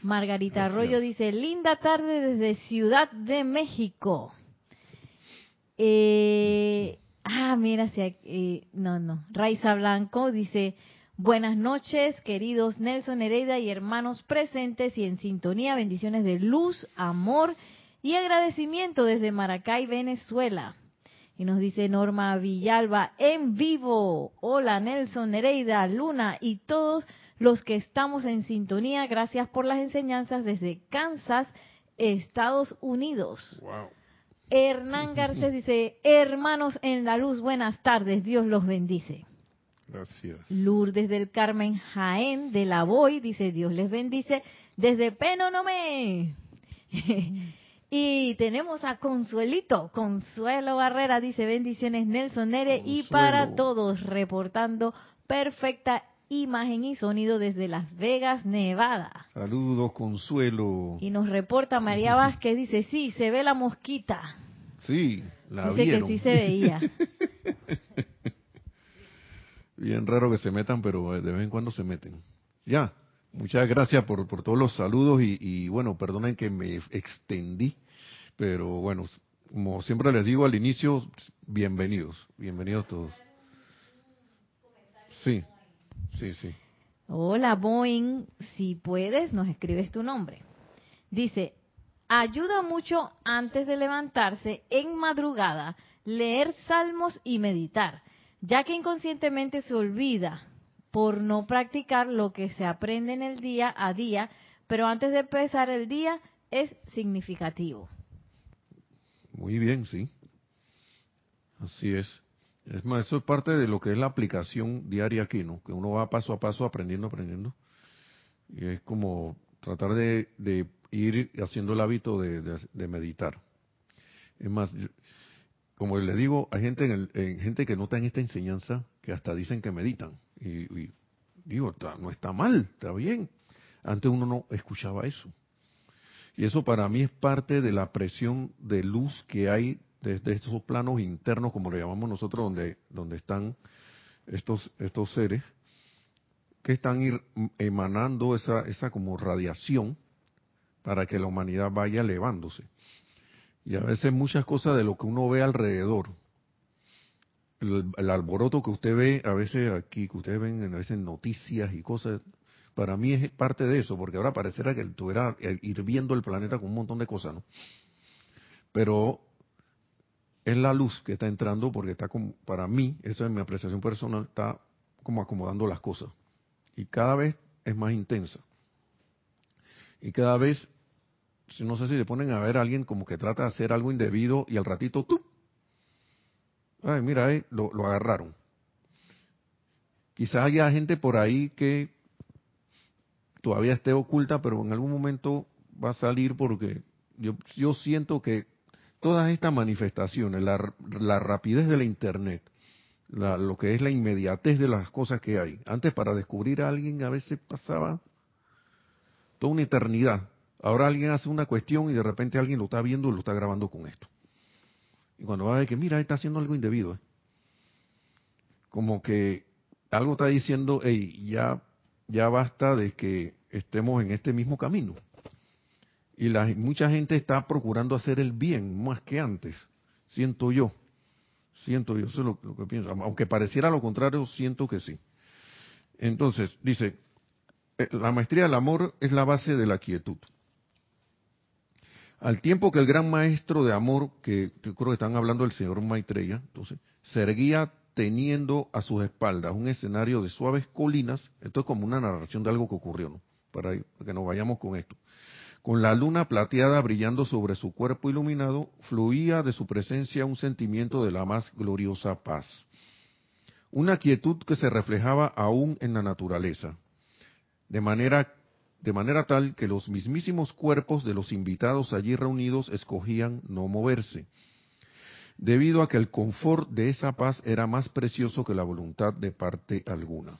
Margarita Arroyo dice, linda tarde desde Ciudad de México. Eh, Ah, mira, si eh, no, no. Raiza Blanco dice, buenas noches, queridos Nelson Heredia y hermanos presentes y en sintonía, bendiciones de luz, amor y agradecimiento desde Maracay, Venezuela. Y nos dice Norma Villalba, en vivo. Hola Nelson, Nereida, Luna y todos los que estamos en sintonía. Gracias por las enseñanzas desde Kansas, Estados Unidos. Wow. Hernán [laughs] Garcés dice, hermanos en la luz, buenas tardes, Dios los bendice. Gracias. Lourdes del Carmen Jaén de la Boy dice, Dios les bendice desde Penonome. [laughs] y tenemos a Consuelito, Consuelo Barrera dice, bendiciones Nelson Nere y para todos, reportando perfecta imagen y sonido desde Las Vegas, Nevada. Saludos, Consuelo. Y nos reporta María [laughs] Vázquez, dice, sí, se ve la mosquita. Sí, la dice vieron. que sí se veía. [laughs] Bien raro que se metan, pero de vez en cuando se meten. Ya, muchas gracias por, por todos los saludos y, y bueno, perdonen que me extendí, pero bueno, como siempre les digo al inicio, bienvenidos, bienvenidos todos. Sí, sí, sí. Hola, Boeing. Si puedes, nos escribes tu nombre. Dice, ayuda mucho antes de levantarse en madrugada, leer salmos y meditar, ya que inconscientemente se olvida por no practicar lo que se aprende en el día a día, pero antes de empezar el día es significativo. Muy bien, sí. Así es. Es más, eso es parte de lo que es la aplicación diaria aquí, ¿no? Que uno va paso a paso aprendiendo, aprendiendo. Y es como tratar de, ir haciendo el hábito de, meditar. Es más, como les digo, hay gente, en gente que nota en esta enseñanza que hasta dicen que meditan. Y, digo, no está mal, está bien. Antes uno no escuchaba eso. Y eso para mí es parte de la presión de luz que hay desde estos planos internos, como le llamamos nosotros, donde, donde están estos, estos seres, que están ir emanando esa, esa como radiación para que la humanidad vaya elevándose. Y a veces muchas cosas de lo que uno ve alrededor, el, alboroto que usted ve a veces aquí, que ustedes ven a veces noticias y cosas, para mí es parte de eso, porque ahora pareciera que estuviera hirviendo el planeta con un montón de cosas, ¿no? Pero es la luz que está entrando porque está como, para mí, eso es mi apreciación personal, está como acomodando las cosas. Y cada vez es más intensa. Y cada vez, no sé si le ponen a ver a alguien como que trata de hacer algo indebido y al ratito, ¡tú! Ay, mira, ahí lo, lo agarraron. Quizás haya gente por ahí que todavía esté oculta, pero en algún momento va a salir porque yo siento que todas estas manifestaciones, la, rapidez de la Internet, lo que es la inmediatez de las cosas que hay. Antes para descubrir a alguien a veces pasaba toda una eternidad. Ahora alguien hace una cuestión y de repente alguien lo está viendo y lo está grabando con esto. Y cuando va a ver que, mira, está haciendo algo indebido. ¿eh? Como que algo está diciendo, hey, ya, ya basta de que estemos en este mismo camino. Y la, mucha gente está procurando hacer el bien más que antes, siento yo. Siento yo, eso es lo, que pienso. Aunque pareciera lo contrario, siento que sí. Entonces, dice, eh, la maestría del amor es la base de la quietud. Al tiempo que el gran maestro de amor, que creo que están hablando del señor Maitreya, entonces, se erguía teniendo a sus espaldas un escenario de suaves colinas, esto es como una narración de algo que ocurrió, ¿no? Para que nos vayamos con esto. Con la luna plateada brillando sobre su cuerpo iluminado, fluía de su presencia un sentimiento de la más gloriosa paz. Una quietud que se reflejaba aún en la naturaleza, de manera, de manera tal que los mismísimos cuerpos de los invitados allí reunidos escogían no moverse, debido a que el confort de esa paz era más precioso que la voluntad de parte alguna.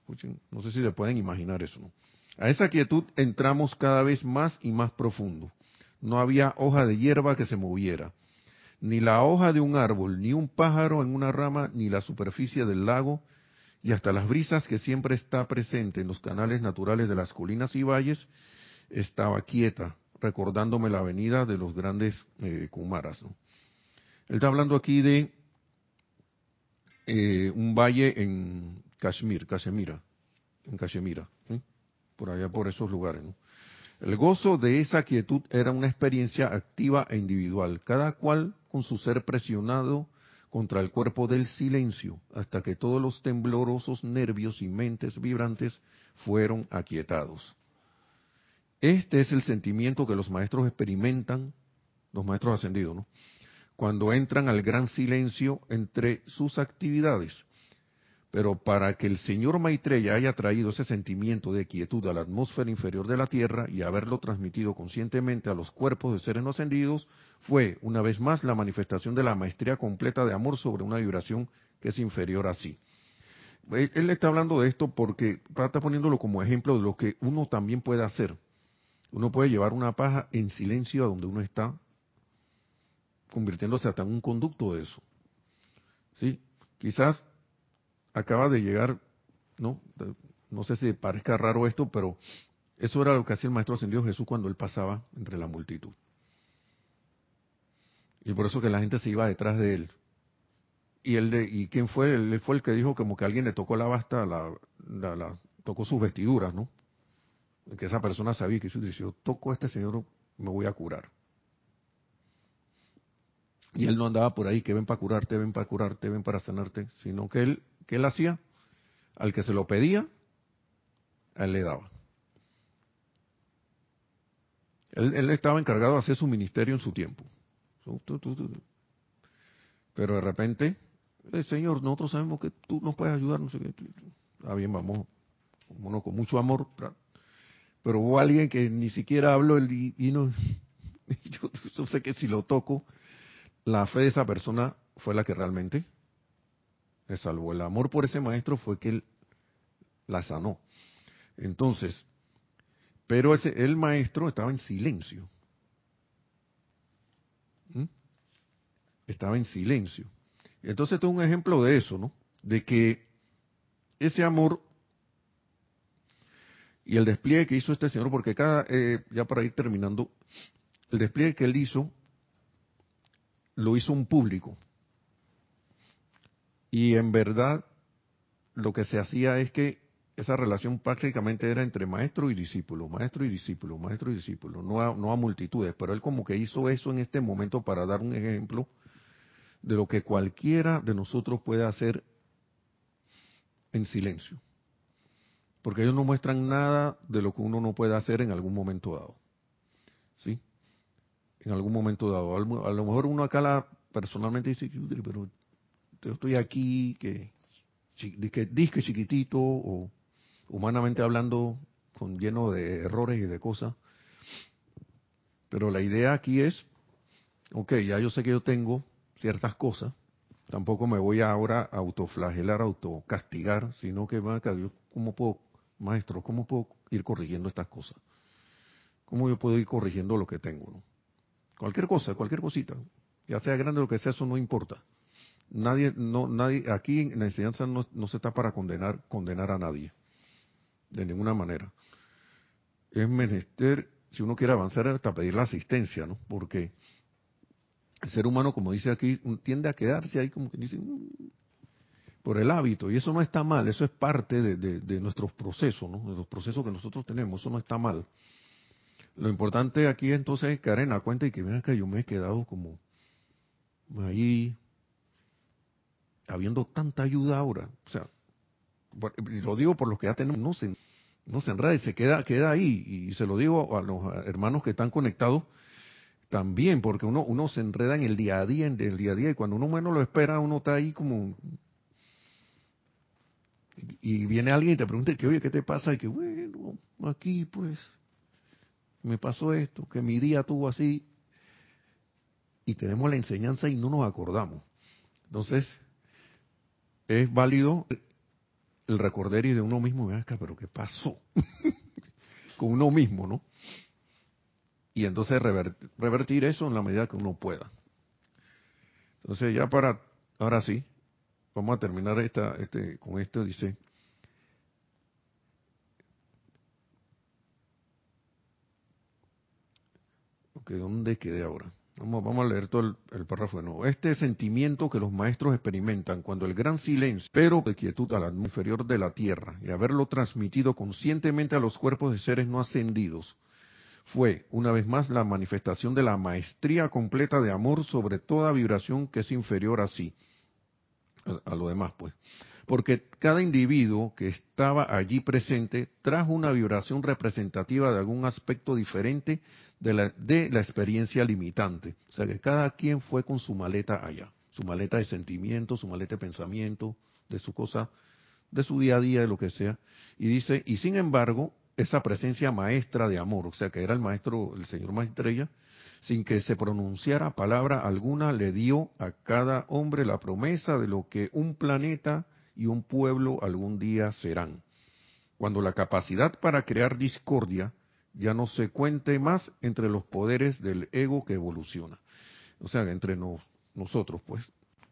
Escuchen, no sé si se pueden imaginar eso, ¿no? A esa quietud entramos cada vez más y más profundo. No había hoja de hierba que se moviera, ni la hoja de un árbol, ni un pájaro en una rama, ni la superficie del lago, y hasta las brisas que siempre está presente en los canales naturales de las colinas y valles, estaba quieta, recordándome la venida de los grandes eh, Kumaras. Él está hablando aquí de eh, un valle en Kashmir, en Cachemira por allá por esos lugares. El gozo de esa quietud era una experiencia activa e individual, cada cual con su ser presionado contra el cuerpo del silencio, hasta que todos los temblorosos nervios y mentes vibrantes fueron aquietados. Este es el sentimiento que los maestros experimentan, los maestros ascendidos, ¿no? cuando entran al gran silencio entre sus actividades pero para que el señor Maitreya haya traído ese sentimiento de quietud a la atmósfera inferior de la Tierra y haberlo transmitido conscientemente a los cuerpos de seres no ascendidos, fue, una vez más, la manifestación de la maestría completa de amor sobre una vibración que es inferior a sí. Él, está hablando de esto porque está poniéndolo como ejemplo de lo que uno también puede hacer. Uno puede llevar una paja en silencio a donde uno está, convirtiéndose hasta en un conducto de eso. ¿Sí? Quizás acaba de llegar, ¿no? No sé si parezca raro esto, pero eso era lo que hacía el Maestro Ascendido Jesús cuando él pasaba entre la multitud. Y por eso que la gente se iba detrás de él. y él de, y quién fue él fue el que dijo como que alguien le tocó la basta la, tocó sus vestiduras no que esa persona sabía que si yo toco a este señor me voy a curar y él no andaba por ahí que ven para curarte ven para curarte ven para sanarte sino que él que él hacía al que se lo pedía él le daba él, estaba encargado de hacer su ministerio en su tiempo pero de repente eh, Señor, nosotros sabemos que tú nos puedes ayudar, no sé qué. Ah, bien, vamos, con mucho amor. Pero hubo alguien que ni siquiera habló y, y [laughs] yo, sé que si lo toco, la fe de esa persona fue la que realmente le salvó. El amor por ese maestro fue que él la sanó. Entonces, pero ese, el maestro estaba en silencio. ¿Mm? Estaba en silencio. Entonces, esto es un ejemplo de eso, ¿no? De que ese amor y el despliegue que hizo este señor, porque cada, eh, ya para ir terminando, el despliegue que él hizo, lo hizo un público. Y en verdad, lo que se hacía es que esa relación prácticamente era entre maestro y discípulo, maestro y discípulo, maestro y discípulo, no a, no a multitudes, pero él como que hizo eso en este momento para dar un ejemplo de lo que cualquiera de nosotros puede hacer en silencio. Porque ellos no muestran nada de lo que uno no puede hacer en algún momento dado. ¿Sí? En algún momento dado. A lo mejor uno acá la, personalmente dice, pero yo estoy aquí, que, que disque chiquitito, o humanamente hablando, con lleno de errores y de cosas. Pero la idea aquí es, ok, ya yo sé que yo tengo ciertas cosas, tampoco me voy ahora a autoflagelar, autocastigar, sino que, yo, ¿cómo puedo, maestro, cómo puedo ir corrigiendo estas cosas? ¿Cómo yo puedo ir corrigiendo lo que tengo? Cualquier cosa, cualquier cosita, ya sea grande o lo que sea, eso no importa. Nadie, no, nadie, aquí en la enseñanza no, no se está para condenar, condenar a nadie, de ninguna manera. Es menester, si uno quiere avanzar, hasta pedir la asistencia, ¿no? Porque el ser humano, como dice aquí, tiende a quedarse ahí como que dice, mm", por el hábito, y eso no está mal, eso es parte de, nuestros procesos, ¿no? de los procesos que nosotros tenemos, eso no está mal. Lo importante aquí entonces es caer en la cuenta y que vean que yo me he quedado como ahí, habiendo tanta ayuda ahora, o sea, lo digo por los que ya tenemos, no se, no se enreda y se queda, queda ahí, y se lo digo a los hermanos que están conectados, también, porque uno, uno se enreda en el día a día, en el día a día, y cuando uno menos lo espera, uno está ahí como... Y viene alguien y te pregunta que, oye, ¿qué te pasa? Y que, bueno, aquí pues me pasó esto, que mi día tuvo así, y tenemos la enseñanza y no nos acordamos. Entonces, es válido el recordar y de uno mismo, acá, pero ¿qué pasó? [laughs] Con uno mismo, ¿no? y entonces revertir, eso en la medida que uno pueda. Entonces ya para, ahora sí, vamos a terminar esta, este, con esto, dice, ¿dónde quedé ahora? Vamos, a leer todo el, párrafo de nuevo. Este sentimiento que los maestros experimentan cuando el gran silencio, pero de quietud al inferior de la tierra, y haberlo transmitido conscientemente a los cuerpos de seres no ascendidos, fue, una vez más, la manifestación de la maestría completa de amor sobre toda vibración que es inferior a sí, a, lo demás, pues. Porque cada individuo que estaba allí presente trajo una vibración representativa de algún aspecto diferente de la, de la experiencia limitante. O sea que cada quien fue con su maleta allá, su maleta de sentimiento, su maleta de pensamiento, de su cosa, de su día a día, de lo que sea. Y dice, y sin embargo, esa presencia maestra de amor, o sea que era el maestro, el señor Maestrella, sin que se pronunciara palabra alguna, le dio a cada hombre la promesa de lo que un planeta y un pueblo algún día serán. Cuando la capacidad para crear discordia ya no se cuente más entre los poderes del ego que evoluciona. O sea, entre nosotros, pues,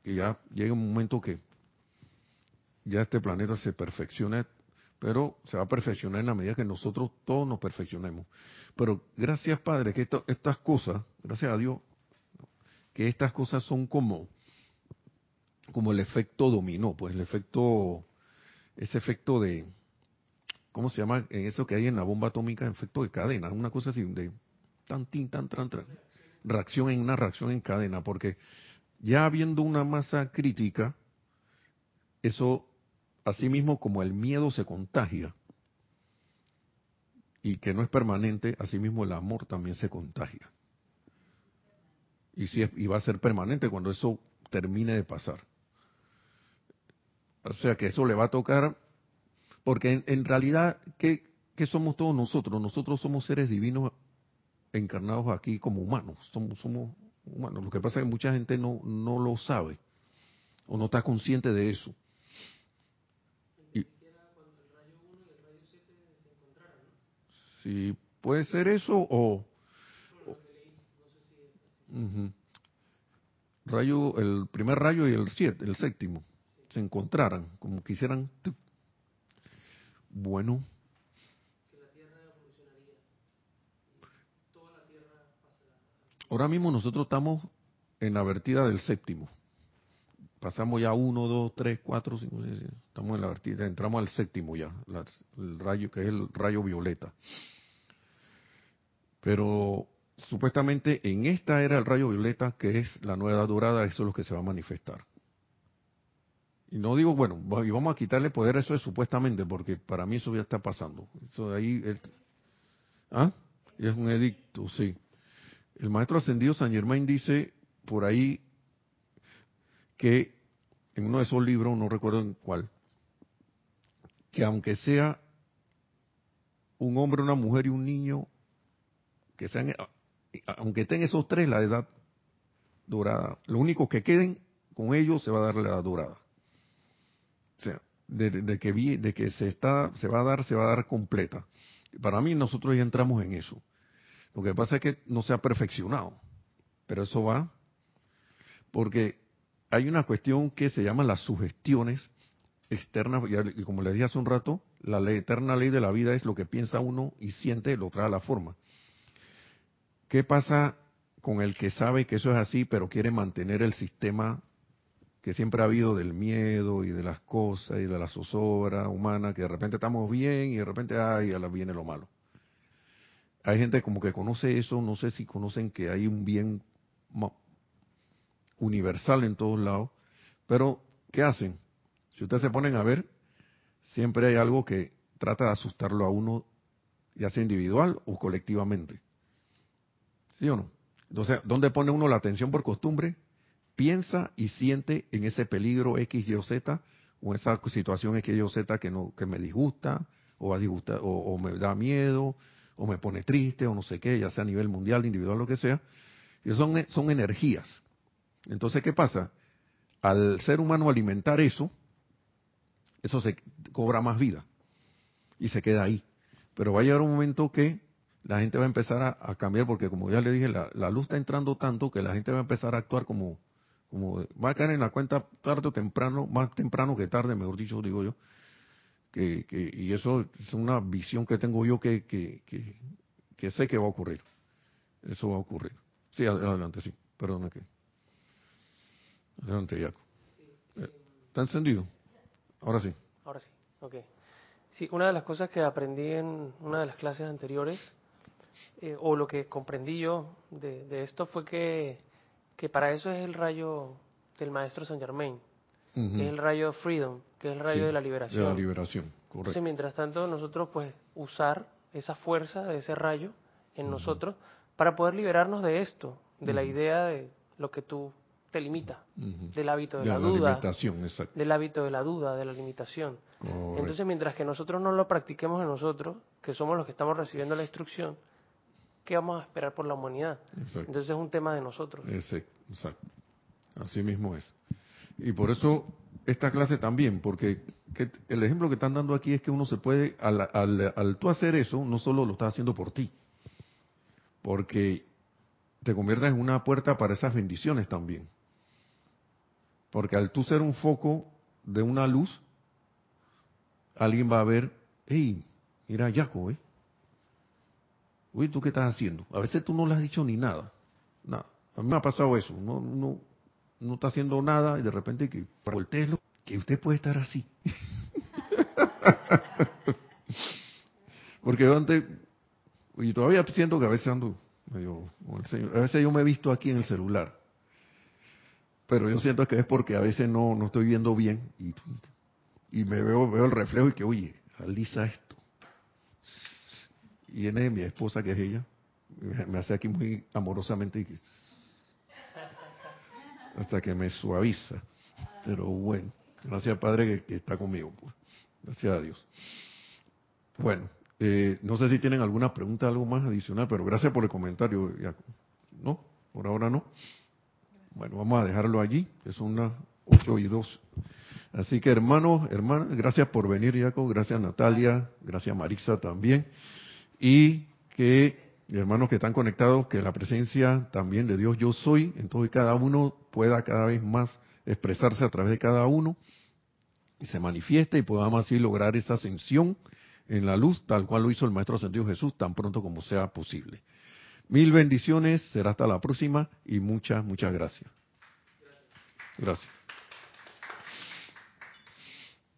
que ya llega un momento que ya este planeta se perfeccione pero se va a perfeccionar en la medida que nosotros todos nos perfeccionemos. Pero gracias Padre que estas cosas, gracias a Dios, que estas cosas son como como el efecto dominó, pues el efecto, ese efecto de, ¿cómo se llama? En eso que hay en la bomba atómica, efecto de cadena, una cosa así, de tan, tin, tan, tan, tan, reacción en una reacción en cadena, porque ya habiendo una masa crítica, eso, así mismo como el miedo se contagia, y que no es permanente, asimismo el amor también se contagia. Y, si y va a ser permanente cuando eso termine de pasar. O sea que eso le va a tocar, porque en, realidad, ¿qué, somos todos nosotros? Nosotros somos seres divinos encarnados aquí como humanos. Somos, somos humanos. Lo que pasa es que mucha gente no, no lo sabe o no está consciente de eso. Si puede ser eso o... Rayo, el primer rayo y el siete, el séptimo, se encontraran, como quisieran. Bueno. Ahora mismo nosotros estamos en la vertida del séptimo. Pasamos ya uno, dos, tres, cuatro, cinco, seis, Estamos en la vertida, entramos al séptimo ya, el rayo que es el rayo violeta. Pero supuestamente en esta era el rayo violeta, que es la nueva edad dorada, eso es lo que se va a manifestar. Y no digo, bueno, y vamos a quitarle poder a eso es supuestamente, porque para mí eso ya está pasando. Eso de ahí, es, ¿ah? Es un edicto, sí. El maestro ascendido San Germain dice por ahí que en uno de esos libros, no recuerdo en cuál, que aunque sea un hombre, una mujer y un niño, que sean, aunque estén esos tres, la edad dorada, lo único que queden con ellos se va a dar la edad dorada. De, que vi, de que se está, se va a dar, se va a dar completa. Para mí nosotros ya entramos en eso. Lo que pasa es que no se ha perfeccionado, pero eso va porque hay una cuestión que se llama las sugestiones externas, y como les dije hace un rato, la eterna ley de la vida es lo que piensa uno y siente, lo trae a la forma. ¿Qué pasa con el que sabe que eso es así, pero quiere mantener el sistema que siempre ha habido del miedo y de las cosas y de la zozobra humana, que de repente estamos bien y de repente, ay, a viene lo malo? Hay gente como que conoce eso, no sé si conocen que hay un bien universal en todos lados, pero ¿qué hacen? Si ustedes se ponen a ver, siempre hay algo que trata de asustarlo a uno, ya sea individual o colectivamente. ¿Sí o no? Entonces, ¿dónde pone uno la atención por costumbre? Piensa y siente en ese peligro X, Y o Z, o esa situación X, Y Z que, no, que me disgusta, o, a disgusta, o, me da miedo, o me pone triste, o no sé qué, ya sea a nivel mundial, individual, lo que sea. Y son energías. Entonces, ¿qué pasa? Al ser humano alimentar eso, eso se cobra más vida y se queda ahí. Pero va a llegar un momento que la gente va a empezar a, cambiar porque como ya le dije, la, luz está entrando tanto que la gente va a empezar a actuar como, como va a caer en la cuenta tarde o temprano, más temprano que tarde, mejor dicho, digo yo, que, y eso es una visión que tengo yo que, que, que, sé que va a ocurrir. Eso va a ocurrir. Sí, adelante, sí, perdona que. Adelante, Jaco. ¿Está encendido? Ahora sí. Ahora sí, ok. Sí, una de las cosas que aprendí en una de las clases anteriores eh, o lo que comprendí yo de, esto fue que, que, para eso es el rayo del maestro Saint Germain, que es el rayo freedom, que es el rayo de la liberación. De la liberación, correcto. Entonces, mientras tanto, nosotros pues usar esa fuerza de ese rayo en nosotros para poder liberarnos de esto, de la idea de lo que tú te limita, del hábito de, la, duda, del hábito de la duda, de la limitación. Entonces, mientras que nosotros no lo practiquemos en nosotros, que somos los que estamos recibiendo la instrucción, ¿qué vamos a esperar por la humanidad? Entonces es un tema de nosotros. Exacto. Así mismo es. Y por eso esta clase también, porque el ejemplo que están dando aquí es que uno se puede, al, al, tú hacer eso, no solo lo estás haciendo por ti, porque te conviertes en una puerta para esas bendiciones también. Porque al tú ser un foco de una luz, alguien va a ver, hey, mira Jaco, ¿eh? Uy, ¿tú qué estás haciendo? A veces tú no le has dicho ni nada. Nada. A mí me ha pasado eso. No, no, no está haciendo nada y de repente que volteelo, que usted puede estar así. [laughs] Porque antes, y todavía siento que a veces ando medio, a veces yo me he visto aquí en el celular, pero yo siento que es porque a veces no, no estoy viendo bien y, y me veo, veo el reflejo y que, oye, alisa esto. Y viene mi esposa, que es ella, me hace aquí muy amorosamente hasta que me suaviza. Pero bueno, gracias Padre que, está conmigo. Pues. Gracias a Dios. Bueno, eh, no sé si tienen alguna pregunta, algo más adicional, pero gracias por el comentario. ¿No? Por ahora no. Bueno, vamos a dejarlo allí. Es una 8 y 2. Así que hermanos, hermanas, gracias por venir, Jaco. Gracias Natalia. Gracias Marisa también. Y que, hermanos que están conectados, que la presencia también de Dios yo soy en todo y cada uno pueda cada vez más expresarse a través de cada uno y se manifieste y podamos así lograr esa ascensión en la luz, tal cual lo hizo el Maestro Ascendido Jesús, tan pronto como sea posible. Mil bendiciones, será hasta la próxima y muchas, muchas gracias. Gracias.